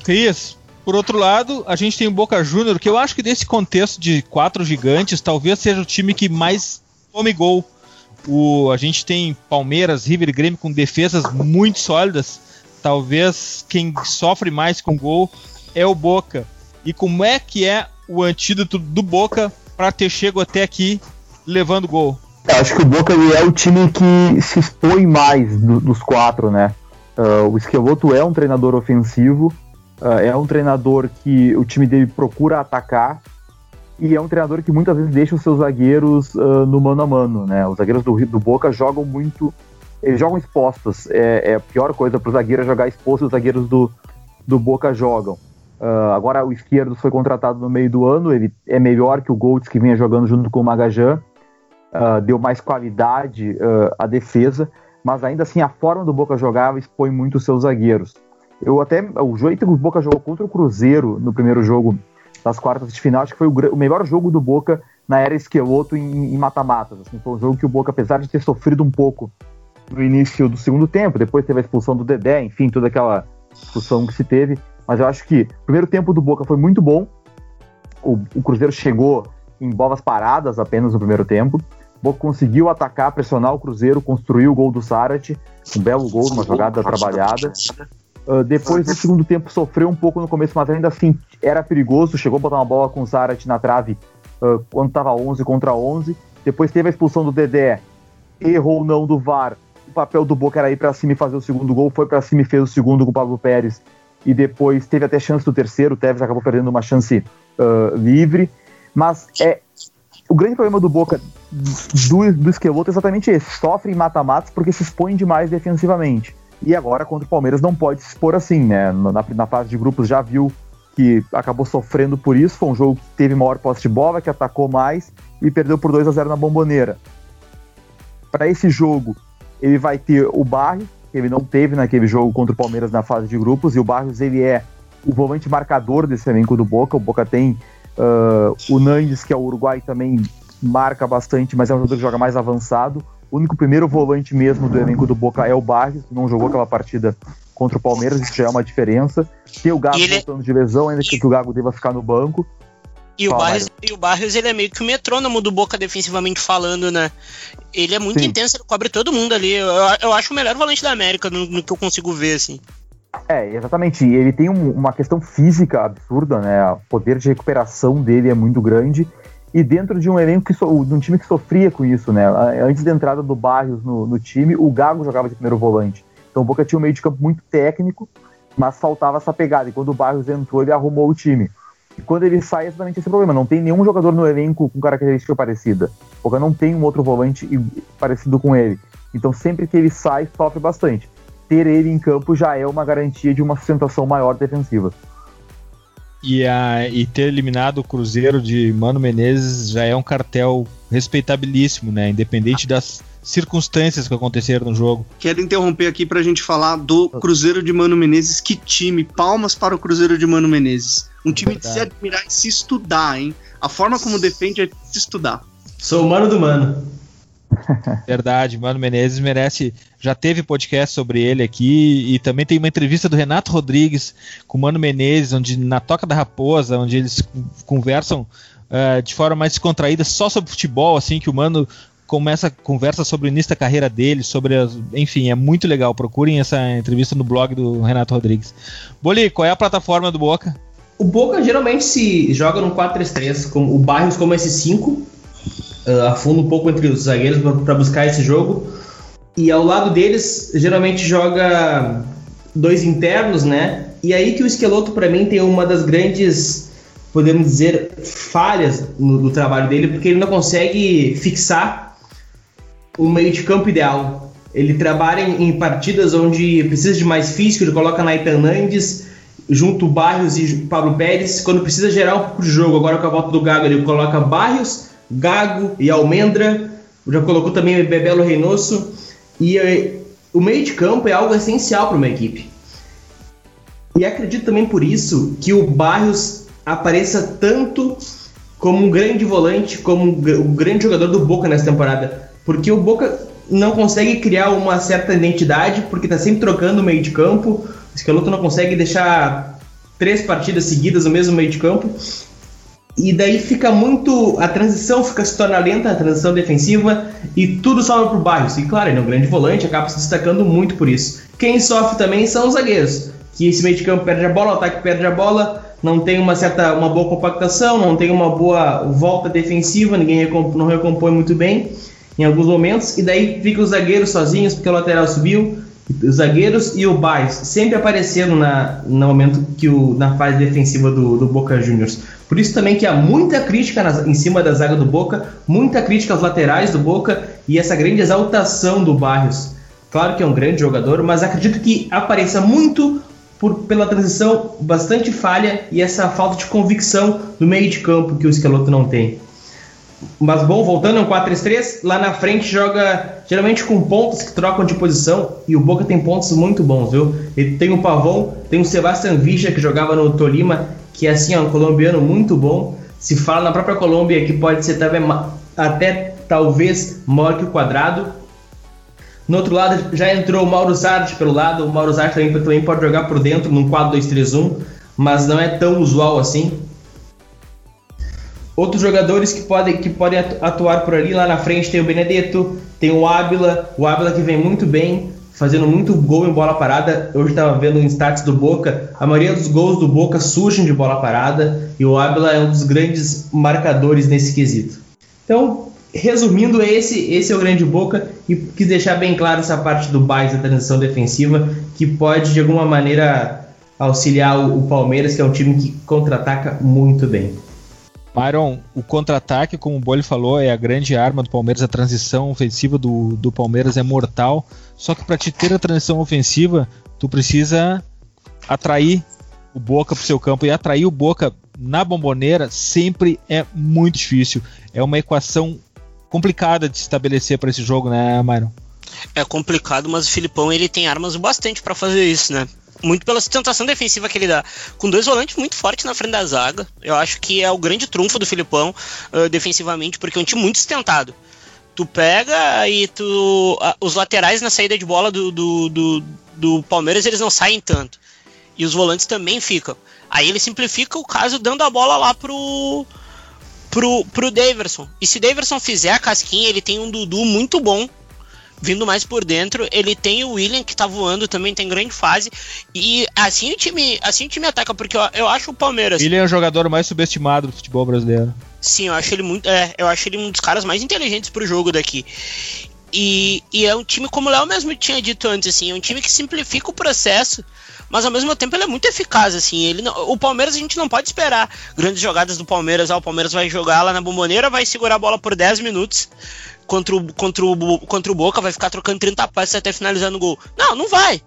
Cris, por outro lado, a gente tem o Boca Júnior, que eu acho que desse contexto de quatro gigantes, talvez seja o time que mais tome gol. O, a gente tem Palmeiras, River e Grêmio com defesas muito sólidas. Talvez quem sofre mais com gol é o Boca. E como é que é o antídoto do Boca para ter chego até aqui levando gol? Acho que o Boca é o time que se expõe mais do, dos quatro, né? Uh, o Esqueloto é um treinador ofensivo, Uh, é um treinador que o time dele procura atacar e é um treinador que muitas vezes deixa os seus zagueiros uh, no mano a mano, né? Os zagueiros do, do Boca jogam muito, eles jogam expostos. É, é a pior coisa para o zagueiro é jogar exposto. Os zagueiros do, do Boca jogam. Uh, agora o esquerdo foi contratado no meio do ano, ele é melhor que o Goltz que vinha jogando junto com o Magajan, deu mais qualidade à defesa, mas ainda assim a forma do Boca jogava expõe muito os seus zagueiros. Eu até. O jeito que o Boca jogou contra o Cruzeiro no primeiro jogo das quartas de final, acho que foi o, o melhor jogo do Boca na era Esqueloto em mata-matas. Assim, foi um jogo que o Boca, apesar de ter sofrido um pouco no início do segundo tempo, depois teve a expulsão do Dedé, enfim, toda aquela discussão que se teve. Mas eu acho que o primeiro tempo do Boca foi muito bom. O, o Cruzeiro chegou em bolas paradas apenas no primeiro tempo. O Boca conseguiu atacar, pressionar o Cruzeiro, construiu o gol do Sarat, um belo gol, uma jogada trabalhada. Uh, depois do segundo tempo sofreu um pouco no começo, mas ainda assim era perigoso. Chegou a botar uma bola com o Zarat na trave uh, quando estava 11 contra 11. Depois teve a expulsão do Dedé, errou não do VAR. O papel do Boca era ir para cima e fazer o segundo gol. Foi para cima e fez o segundo com o Pablo Pérez. E depois teve até chance do terceiro. O Tevez acabou perdendo uma chance uh, livre. Mas é o grande problema do Boca do, do Esqueloto é exatamente esse: sofre em mata-matas porque se expõe demais defensivamente. E agora contra o Palmeiras não pode se expor assim, né? Na, na fase de grupos já viu que acabou sofrendo por isso. Foi um jogo que teve maior posse de bola, que atacou mais e perdeu por 2 a 0 na bomboneira. Para esse jogo, ele vai ter o Barrios, que ele não teve naquele jogo contra o Palmeiras na fase de grupos, e o Barrios ele é o volante marcador desse elenco do Boca. O Boca tem uh, o Nandes, que é o Uruguai, também marca bastante, mas é um jogador que joga mais avançado. O único primeiro volante mesmo do elenco do Boca é o Barrios, não jogou aquela partida contra o Palmeiras, isso já é uma diferença. Tem o Gago ele... voltando de lesão, ainda que o Gago deva ficar no banco. E o, Barrios, e o Barrios, ele é meio que o metrônomo do Boca defensivamente falando, né? Ele é muito Sim. intenso, ele cobre todo mundo ali. Eu, eu acho o melhor volante da América no, no, que eu consigo ver, assim. É, exatamente. Ele tem um, uma questão física absurda, né? O poder de recuperação dele é muito grande e dentro de um elenco que so, de um time que sofria com isso, né? Antes da entrada do Barrios no, no, time, o Gago jogava de primeiro volante. Então o Boca tinha um meio de campo muito técnico, mas faltava essa pegada. E quando o Barrios entrou, ele arrumou o time. E quando ele sai, é exatamente esse problema. Não tem nenhum jogador no elenco com característica parecida. Porque não tem um outro volante parecido com ele. Então sempre que ele sai, sofre bastante. Ter ele em campo já é uma garantia de uma sustentação maior defensiva. E, a, e ter eliminado o Cruzeiro de Mano Menezes já é um cartel respeitabilíssimo, né? Independente das circunstâncias que aconteceram no jogo. Quero interromper aqui pra gente falar do Cruzeiro de Mano Menezes. Que time! Palmas para o Cruzeiro de Mano Menezes. Um time Verdade. de se admirar e se estudar, hein? A forma como defende é de se estudar. Sou o mano do mano. Verdade, Mano Menezes merece. Já teve podcast sobre ele aqui e também tem uma entrevista do Renato Rodrigues com o Mano Menezes, onde na Toca da Raposa, onde eles conversam uh, de forma mais descontraída só sobre futebol, assim, que o Mano começa conversa sobre o início da carreira dele, sobre as, enfim, é muito legal. Procurem essa entrevista no blog do Renato Rodrigues. Boli, qual é a plataforma do Boca? O Boca geralmente se joga no 4-3-3, com o Barrios como esse 5, uh, afunda um pouco entre os zagueiros para buscar esse jogo. E ao lado deles, geralmente joga dois internos, né? E aí que o Esqueloto, para mim, tem uma das grandes, podemos dizer, falhas no, do trabalho dele, porque ele não consegue fixar o meio de campo ideal. Ele trabalha em, partidas onde precisa de mais físico, ele coloca Naitan Nandes, junto Barrios e Pablo Pérez. Quando precisa gerar um pouco de jogo, agora com a volta do Gago, ele coloca Barrios, Gago e Almendra. Já colocou também Bebelo Reynoso. E eh, o meio de campo é algo essencial para uma equipe. E acredito também por isso que o Barrios apareça tanto como um grande volante, como um grande jogador do Boca nessa temporada. Porque o Boca não consegue criar uma certa identidade, porque está sempre trocando o meio de campo. O Schelotto não consegue deixar três partidas seguidas no mesmo meio de campo. E daí fica muito. A transição fica se torna lenta, a transição defensiva, e tudo sobra para o Barrios. E claro, ele é um grande volante, acaba se destacando muito por isso. Quem sofre também são os zagueiros, que esse meio de campo perde a bola, o ataque perde a bola, não tem uma certa uma boa compactação, não tem uma boa volta defensiva, ninguém não recompõe muito bem em alguns momentos, e daí fica os zagueiros sozinhos, porque o lateral subiu, os zagueiros e o Baez sempre aparecendo na, no momento que o, na fase defensiva do, do Boca Juniors. Por isso também que há muita crítica nas, em cima da zaga do Boca, muita crítica aos laterais do Boca e essa grande exaltação do Barrios. Claro que é um grande jogador, mas acredito que apareça muito por, pela transição bastante falha e essa falta de convicção do meio de campo que o Esqueloto não tem. Mas bom, voltando ao 4-3-3, lá na frente joga geralmente com pontos que trocam de posição e o Boca tem pontos muito bons, viu? Ele tem o Pavão, tem o Sebastian Villa que jogava no Tolima, que é assim, ó, um colombiano muito bom. Se fala na própria Colômbia que pode ser até, até talvez maior que o quadrado. No outro lado já entrou o Mauro Sardi pelo lado, o Mauro Sardi também, também pode jogar por dentro num 4-2-3-1, mas não é tão usual assim. Outros jogadores que podem, que podem atuar por ali, lá na frente tem o Benedetto, tem o Ábila, o Ábila que vem muito bem, fazendo muito gol em bola parada. Hoje estava vendo em stats do Boca, a maioria dos gols do Boca surgem de bola parada e o Ábila é um dos grandes marcadores nesse quesito. Então, resumindo, esse, esse é o grande Boca e quis deixar bem claro essa parte do Baix da transição defensiva que pode de alguma maneira auxiliar o, o Palmeiras, que é um time que contra-ataca muito bem. Myron, o contra-ataque, como o Bolli falou, é a grande arma do Palmeiras. A transição ofensiva do, do Palmeiras é mortal. Só que para te ter a transição ofensiva, tu precisa atrair o Boca para o seu campo. E atrair o Boca na bomboneira sempre é muito difícil. É uma equação complicada de se estabelecer para esse jogo, né, Myron? É complicado, mas o Filipão ele tem armas bastante para fazer isso, né? Muito pela sustentação defensiva que ele dá. Com dois volantes muito fortes na frente da zaga. Eu acho que é o grande trunfo do Filipão uh, defensivamente, porque é um time muito sustentado. Tu pega e tu. Uh, os laterais na saída de bola do, do, do, do, Palmeiras eles não saem tanto. E os volantes também ficam. Aí ele simplifica o caso dando a bola lá pro. Pro, pro Daverson. E se o Daverson fizer a casquinha, ele tem um Dudu muito bom vindo mais por dentro. Ele tem o William que tá voando também, tem grande fase. E assim o time, assim o time ataca, porque eu, eu acho o Palmeiras. William é o jogador mais subestimado do futebol brasileiro. Sim, eu acho ele muito. É, eu acho ele um dos caras mais inteligentes pro jogo daqui. E, e, é um time, como o Léo mesmo tinha dito antes, assim, é um time que simplifica o processo, mas ao mesmo tempo ele é muito eficaz, assim. Ele não, o Palmeiras a gente não pode esperar grandes jogadas do Palmeiras. Ah, o Palmeiras vai jogar lá na bomboneira, vai segurar a bola por 10 minutos contra o, contra o, contra o Boca, vai ficar trocando 30 passes até finalizar no gol. Não, não vai.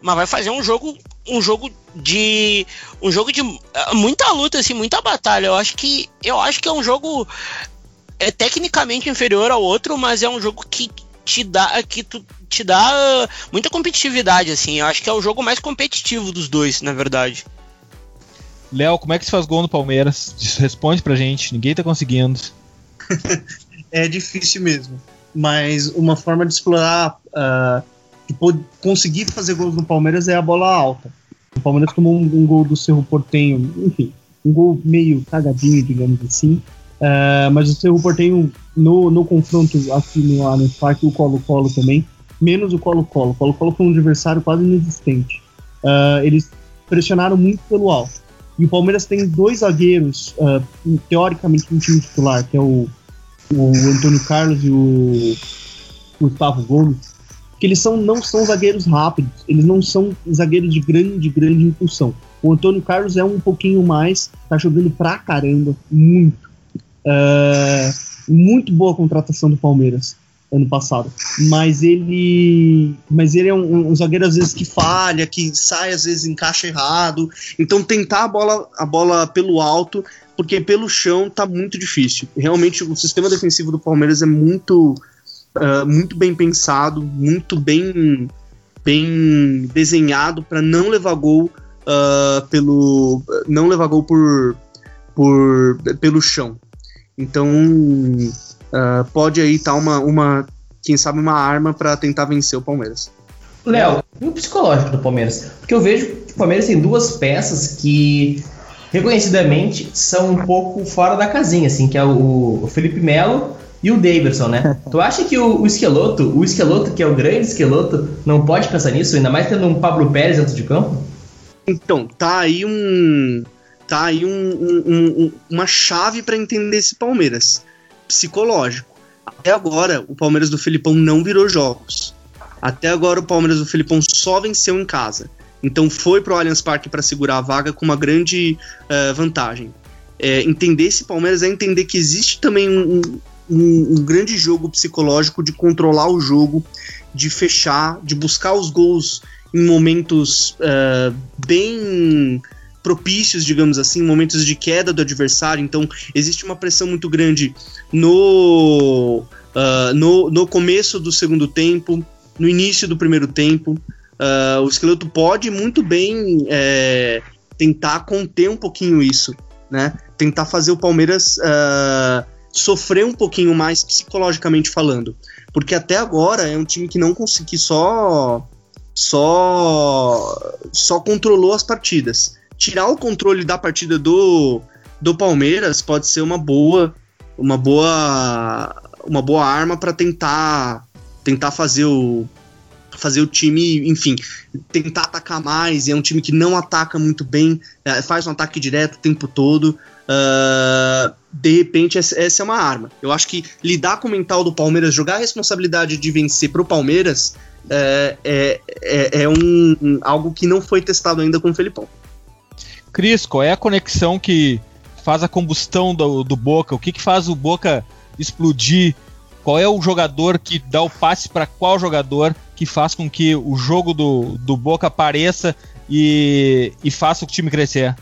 Mas vai fazer um jogo um jogo de um jogo de ah, muita luta assim, muita batalha. Eu acho que eu acho que é um jogo é tecnicamente inferior ao outro, mas é um jogo que te dá que tu, te dá muita competitividade assim. Eu acho que é o jogo mais competitivo dos dois, na verdade. Léo, como é que se faz gol no Palmeiras? Responde pra gente, ninguém tá conseguindo. é difícil mesmo. Mas uma forma de explorar, uh, de conseguir fazer gols no Palmeiras é a bola alta. O Palmeiras tomou um, um gol do Cerro Portenho, enfim, um gol meio cagadinho, digamos assim. Uh, mas o Cerro Portenho, no, no confronto aqui no, no Parque, o Colo-Colo também, menos o Colo-Colo. O Colo-Colo foi um adversário quase inexistente. Uh, eles pressionaram muito pelo alto. E o Palmeiras tem dois zagueiros, uh, teoricamente, no time titular, que é o o Antônio Carlos e o Gustavo Gomes, que eles são, não são zagueiros rápidos, eles não são zagueiros de grande, grande impulsão. O Antônio Carlos é um pouquinho mais, tá jogando pra caramba, muito. Uh, muito boa contratação do Palmeiras ano passado. Mas ele. Mas ele é um, um, zagueiro, às vezes, que falha, que sai, às vezes, encaixa errado. Então tentar a bola, a bola pelo alto porque pelo chão tá muito difícil. Realmente o sistema defensivo do Palmeiras é muito, uh, muito bem pensado, muito bem, bem desenhado para não levar gol uh, pelo, não levar gol por, por pelo chão. Então uh, pode aí estar tá uma, uma, quem sabe uma arma para tentar vencer o Palmeiras. Léo, e o psicológico do Palmeiras? Porque eu vejo que o Palmeiras tem duas peças que reconhecidamente são um pouco fora da casinha, assim, que é o, o Felipe Melo e o Davidson, né? tu acha que o, o Esqueloto, o Esqueloto, que é o grande Esqueloto, não pode pensar nisso, ainda mais tendo um Pablo Pérez dentro de campo? Então, tá aí um. Tá aí um, um, um uma chave para entender esse Palmeiras. Psicológico. Até agora, o Palmeiras do Filipão não virou jogos. Até agora, o Palmeiras do Filipão só venceu em casa. Então foi para o Allianz Parque para segurar a vaga com uma grande uh, vantagem. É, entender esse Palmeiras é entender que existe também um, um, um, grande jogo psicológico de controlar o jogo, de fechar, de buscar os gols em momentos uh, bem propícios, digamos assim, momentos de queda do adversário. Então existe uma pressão muito grande no, uh, no, no começo do segundo tempo, no início do primeiro tempo. Uh, o esqueleto pode muito bem é, tentar conter um pouquinho isso, né? Tentar fazer o Palmeiras uh, sofrer um pouquinho mais psicologicamente falando, porque até agora é um time que não conseguiu só só só controlou as partidas. Tirar o controle da partida do, do Palmeiras pode ser uma boa uma boa uma boa arma para tentar tentar fazer o fazer o time, enfim, tentar atacar mais. E é um time que não ataca muito bem, é, faz um ataque direto o tempo todo. Uh, de repente, essa é uma arma. Eu acho que lidar com o mental do Palmeiras, jogar a responsabilidade de vencer pro Palmeiras, é, é, é, é um, algo que não foi testado ainda com o Felipão. Cris, qual é a conexão que faz a combustão do, do Boca? O que, que faz o Boca explodir? Qual é o jogador que dá o passe para qual jogador? que faz com que o jogo do, do Boca apareça e, e faça o time crescer?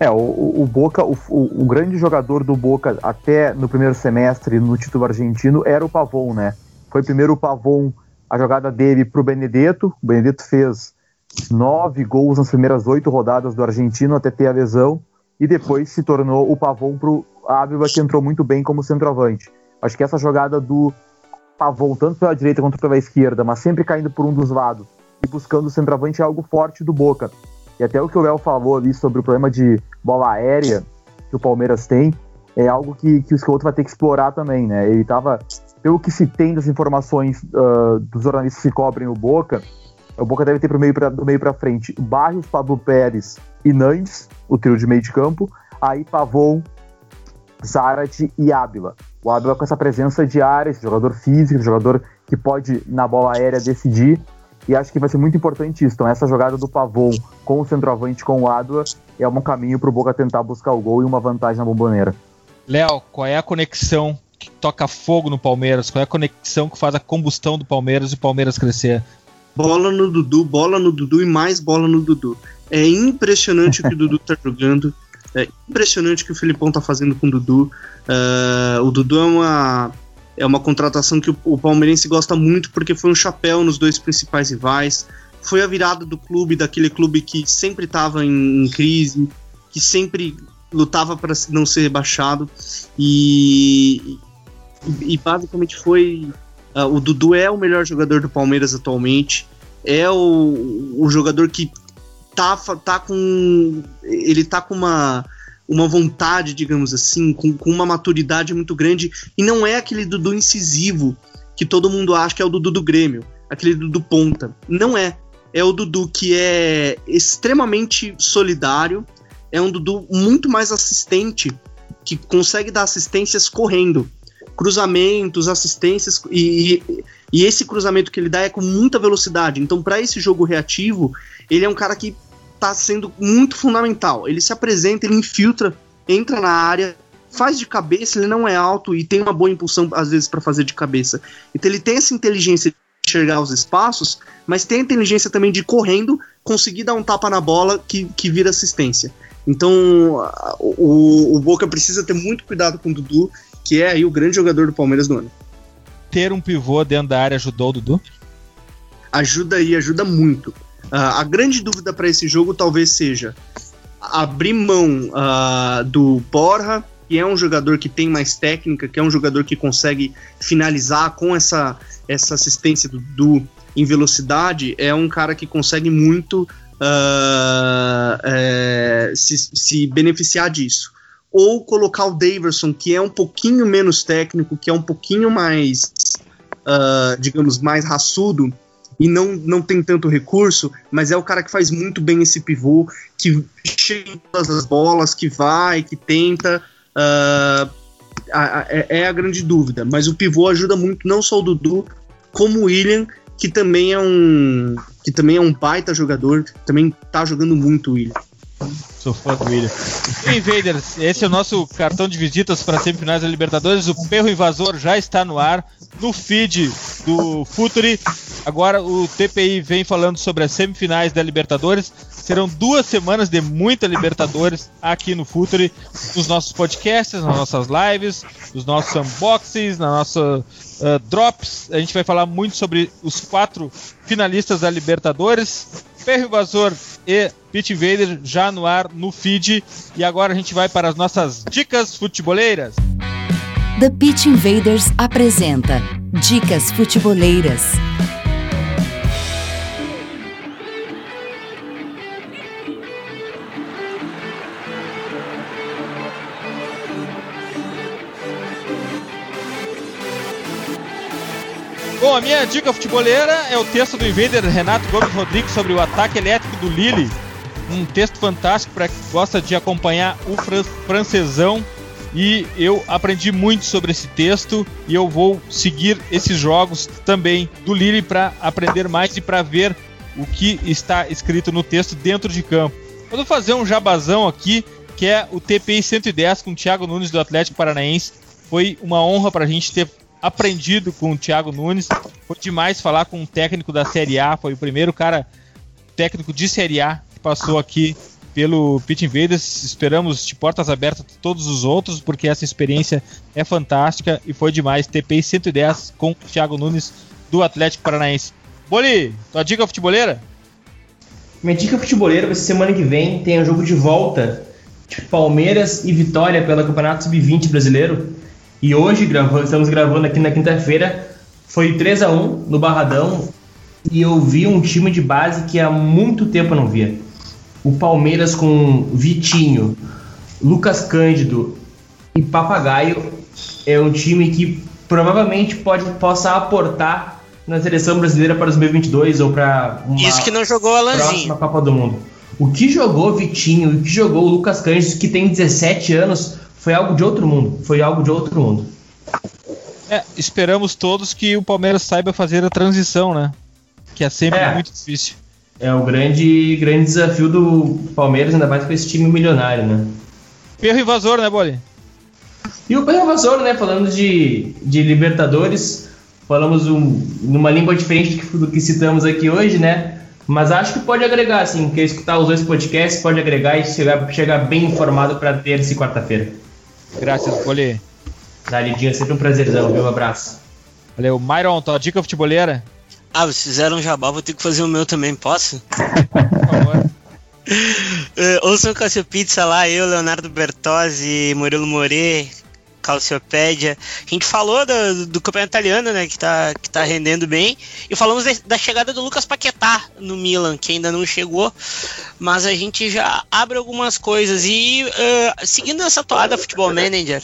É, o, o Boca, o, o, grande jogador do Boca até no primeiro semestre no título argentino era o Pavon, né? Foi primeiro o Pavon, a jogada dele para o Benedetto. O Benedetto fez nove gols nas primeiras oito rodadas do argentino até ter a lesão. E depois se tornou o Pavon para o Ávila, que entrou muito bem como centroavante. Acho que essa jogada do tá tanto pela direita quanto pela esquerda, mas sempre caindo por um dos lados e buscando o centroavante é algo forte do Boca. E até o que o Léo falou ali sobre o problema de bola aérea que o Palmeiras tem, é algo que, que o Scott vai ter que explorar também, né? Ele tava, pelo que se tem das informações uh, dos jornalistas que cobrem o Boca, o Boca deve ter pro meio pra, do meio para frente Barrios, Pablo Pérez e Nantes, o trio de meio de campo, aí Pavon, Zarate e Ábila. O Adua com essa presença de área, esse jogador físico, jogador que pode, na bola aérea, decidir. E acho que vai ser muito importante isso. Então, essa jogada do Pavon com o centroavante, com o Adua, é um caminho para o Boca tentar buscar o gol e uma vantagem na bomboneira. Léo, qual é a conexão que toca fogo no Palmeiras? Qual é a conexão que faz a combustão do Palmeiras e o Palmeiras crescer? Bola no Dudu, bola no Dudu e mais bola no Dudu. É impressionante o que o Dudu tá jogando. É impressionante o que o Filipão tá fazendo com o Dudu. Uh, o Dudu é uma, é uma contratação que o, o palmeirense gosta muito porque foi um chapéu nos dois principais rivais. Foi a virada do clube, daquele clube que sempre estava em, em crise, que sempre lutava para não ser rebaixado e, e basicamente foi uh, o Dudu é o melhor jogador do Palmeiras atualmente é o, o jogador que tá, tá com ele tá com uma uma vontade, digamos assim, com, com uma maturidade muito grande e não é aquele Dudu incisivo que todo mundo acha que é o Dudu do Grêmio, aquele Dudu ponta. Não é. É o Dudu que é extremamente solidário, é um Dudu muito mais assistente, que consegue dar assistências correndo. Cruzamentos, assistências, e, e esse cruzamento que ele dá é com muita velocidade. Então, para esse jogo reativo, ele é um cara que está sendo muito fundamental. Ele se apresenta, ele infiltra, entra na área, faz de cabeça, ele não é alto e tem uma boa impulsão, às vezes, para fazer de cabeça. Então, ele tem essa inteligência de enxergar os espaços, mas tem a inteligência também de correndo, conseguir dar um tapa na bola que, que vira assistência. Então, o, o Boca precisa ter muito cuidado com o Dudu, que é aí o grande jogador do Palmeiras do ano. Ter um pivô dentro da área ajudou o Dudu? Ajuda aí, ajuda muito. Uh, a grande dúvida para esse jogo talvez seja abrir mão uh, do Borja, que é um jogador que tem mais técnica, que é um jogador que consegue finalizar com essa, essa assistência do Dudu em velocidade, é um cara que consegue muito uh, é, se, se beneficiar disso. Ou colocar o Daverson, que é um pouquinho menos técnico, que é um pouquinho mais, uh, digamos, mais raçudo e não, não tem tanto recurso, mas é o cara que faz muito bem esse pivô, que chega em todas as bolas, que vai, que tenta. Uh, a, a, é a grande dúvida. Mas o pivô ajuda muito, não só o Dudu, como o William, que também é um que também é um baita jogador, também tá jogando muito o William. Sou fã do William. Invaders, esse é o nosso cartão de visitas para semifinais da Libertadores. O Perro Invasor já está no ar no feed do Futuri. Agora o TPI vem falando sobre as semifinais da Libertadores. Serão duas semanas de muita Libertadores aqui no Futuri, nos nossos podcasts, nas nossas lives, nos nossos unboxings, na nossa uh, drops. A gente vai falar muito sobre os quatro finalistas da Libertadores. Ferro Invasor e Pit Invader já no ar no feed. E agora a gente vai para as nossas dicas futeboleiras. The Pitch Invaders apresenta Dicas Futeboleiras. Bom, a minha dica futeboleira é o texto do Invader Renato Gomes Rodrigues sobre o ataque elétrico do Lille. Um texto fantástico para quem gosta de acompanhar o fran francesão. E eu aprendi muito sobre esse texto e eu vou seguir esses jogos também do Lille para aprender mais e para ver o que está escrito no texto dentro de campo. Eu vou fazer um jabazão aqui, que é o TPI 110 com o Thiago Nunes do Atlético Paranaense. Foi uma honra para a gente ter aprendido com o Thiago Nunes. Foi demais falar com um técnico da Série A. Foi o primeiro cara técnico de Série A que passou aqui pelo Pit Invaders. Esperamos de portas abertas todos os outros, porque essa experiência é fantástica e foi demais. TP 110 com o Thiago Nunes do Atlético Paranaense. Boli, tua dica futeboleira? Minha dica futeboleira vai ser semana que vem. Tem um jogo de volta de Palmeiras e Vitória pelo Campeonato Sub-20 brasileiro. E hoje, estamos gravando aqui na quinta-feira, foi 3 a 1 no Barradão. E eu vi um time de base que há muito tempo eu não via. O Palmeiras com Vitinho, Lucas Cândido e Papagaio é um time que provavelmente pode, possa aportar na seleção brasileira para 2022 ou para uma Isso que não jogou Alanzinho. próxima Copa do Mundo. O que jogou Vitinho, o que jogou o Lucas Cândido, que tem 17 anos, foi algo de outro mundo. Foi algo de outro mundo. É, esperamos todos que o Palmeiras saiba fazer a transição, né? Que é sempre É. muito difícil. É o grande, grande desafio do Palmeiras, ainda mais com esse time milionário, né? Perro invasor, né, Boli? E o Pedro Vassouro, né? Falando de, de Libertadores, falamos um, numa língua diferente do que, citamos aqui hoje, né? Mas acho que pode agregar, assim, quer escutar os dois podcasts, pode agregar e chegar, chegar bem informado para terça e quarta-feira. Graças, Boli. Da Lidinha, sempre um prazerzão, viu? Um abraço. Valeu. Myron, tua dica futeboleira? Ah, vocês fizeram um jabá, vou ter que fazer o meu também, posso? Por favor. Uh, ouçam o Calcio Pizza lá, eu, Leonardo Bertozzi, Murilo More, Calciopédia. A gente falou do, do campeonato italiano, né, que tá, que tá rendendo bem. E falamos de- da chegada do Lucas Paquetá no Milan, que ainda não chegou. Mas a gente já abre algumas coisas. E uh, seguindo essa toada Futebol Manager,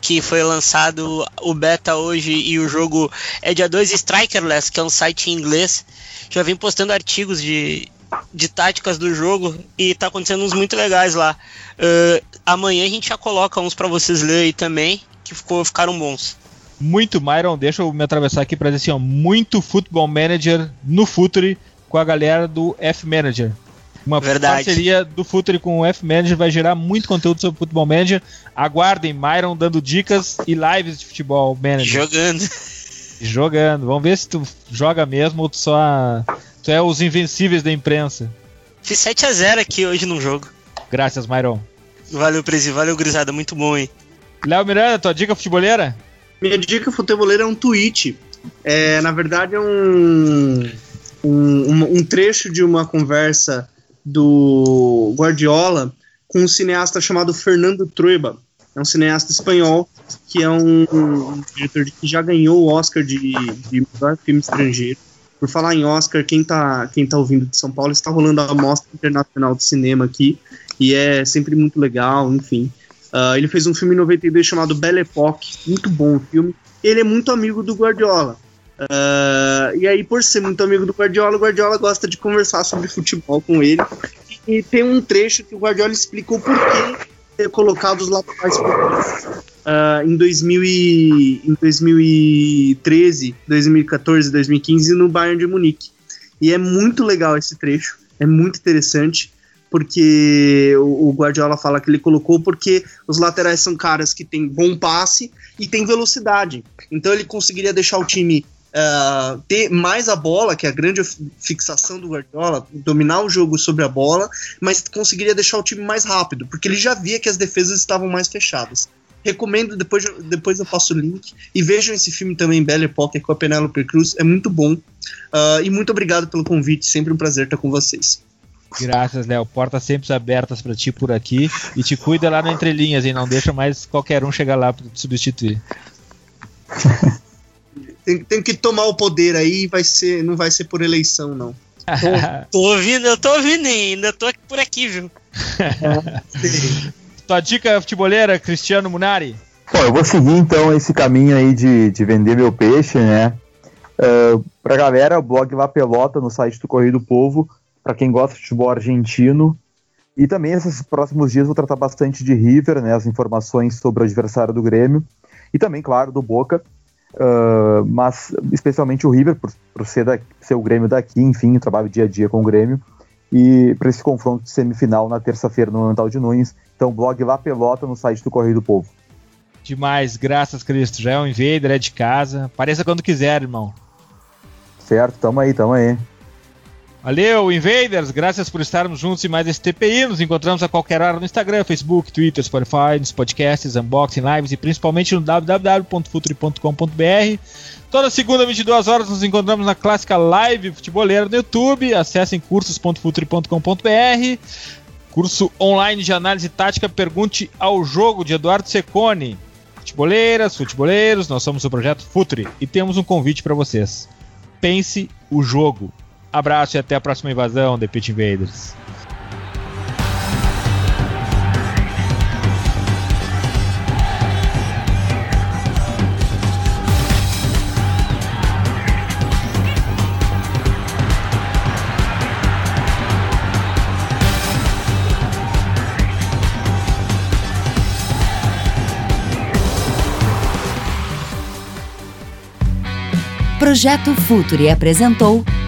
que foi lançado o beta hoje e o jogo é dia 2 Strikerless, que é um site em inglês. Já vem postando artigos de, de táticas do jogo e tá acontecendo uns muito legais lá. Uh, amanhã a gente já coloca uns pra vocês lerem aí também, que ficou, ficaram bons. Muito, Myron, deixa eu me atravessar aqui pra dizer assim, ó, muito Football Manager no Futuri com a galera do F-Manager. Uma Verdade. parceria do Futuri com o F-Manager vai gerar muito conteúdo sobre Football Manager. Aguardem Myron dando dicas e lives de Futebol Manager. Jogando. Jogando. Vamos ver se tu joga mesmo ou tu só... Tu é os invencíveis da imprensa. Fiz 7x0 aqui hoje no jogo. Graças, Myron. Valeu, Prezi. Valeu, Grisada. Muito bom, hein? Léo Miranda, tua dica futeboleira? Minha dica futeboleira é um tweet. É, na verdade, é um, um, um- um trecho de uma conversa do Guardiola com um cineasta chamado Fernando Trueba. É um cineasta espanhol que é um, um diretor que já ganhou o Oscar de, de melhor filme estrangeiro. Por falar em Oscar, quem tá, quem tá ouvindo de São Paulo está rolando a Mostra Internacional de Cinema aqui e é sempre muito legal, enfim. Ah, ele fez um filme em 92 chamado Belle Époque, muito bom o filme. Ele é muito amigo do Guardiola. Ah, e aí, por ser muito amigo do Guardiola, o Guardiola gosta de conversar sobre futebol com ele. E tem um trecho que o Guardiola explica o porquê ter colocado os laterais ah, em, 2000 e, em 2013, 2014, 2015 no Bayern de Munique. E é muito legal esse trecho, é muito interessante, porque o, o Guardiola fala que ele colocou porque os laterais são caras que têm bom passe e têm velocidade. Então ele conseguiria deixar o time ah, ter mais a bola, que é a grande fi- fixação do Guardiola, dominar o jogo sobre a bola, mas conseguiria deixar o time mais rápido, porque ele já via que as defesas estavam mais fechadas. Recomendo, depois, eu- depois eu passo o link. E vejam esse filme também, Belle Époque, com a Penélope Cruz, é muito bom. Ah, e muito obrigado pelo convite, sempre um prazer estar com vocês. Graças, Léo. Portas sempre abertas pra ti por aqui. E te cuida lá no Entrelinhas, hein? Não deixa mais qualquer um chegar lá pra te substituir. Tem, tem que tomar o poder aí, vai ser, não vai ser por eleição, não. Tô ouvindo, eu tô ouvindo ainda, tô aqui por aqui, viu? Tua dica futeboleira, Cristiano Munari? Bom, eu vou seguir então esse caminho aí de, de vender meu peixe, né? Uh, pra galera, o blog La Pelota no site do Correio do Povo, pra quem gosta de futebol argentino. E também esses próximos dias vou tratar bastante de River, né? As informações sobre o adversário do Grêmio. E também, claro, do Boca. Uh, mas especialmente o River, por, por ser, da- ser o Grêmio daqui, enfim, trabalho dia a dia com o Grêmio. E para esse confronto de semifinal na terça-feira no Monumental de Nunes. Então, blog La Pelota no site do Correio do Povo. Demais, graças, Cristo. Já é um invader, é de casa. Apareça quando quiser, irmão. Certo, tamo aí, tamo aí. Valeu, Invaders! Graças por estarmos juntos em mais esse TPI. Nos encontramos a qualquer hora no Instagram, Facebook, Twitter, Spotify, nos podcasts, unboxing, lives e principalmente no www.futuri.com.br. Toda segunda, 22 horas, nos encontramos na clássica live futeboleira no YouTube. Acessem cursos.futuri.com.br. Curso online de análise tática Pergunte ao Jogo de Eduardo Secone. Futeboleiras, futeboleiros, nós somos o projeto Futuri e temos um convite para vocês. Pense o jogo. Abraço e até a próxima invasão, The Pit Invaders. Projeto Futuri apresentou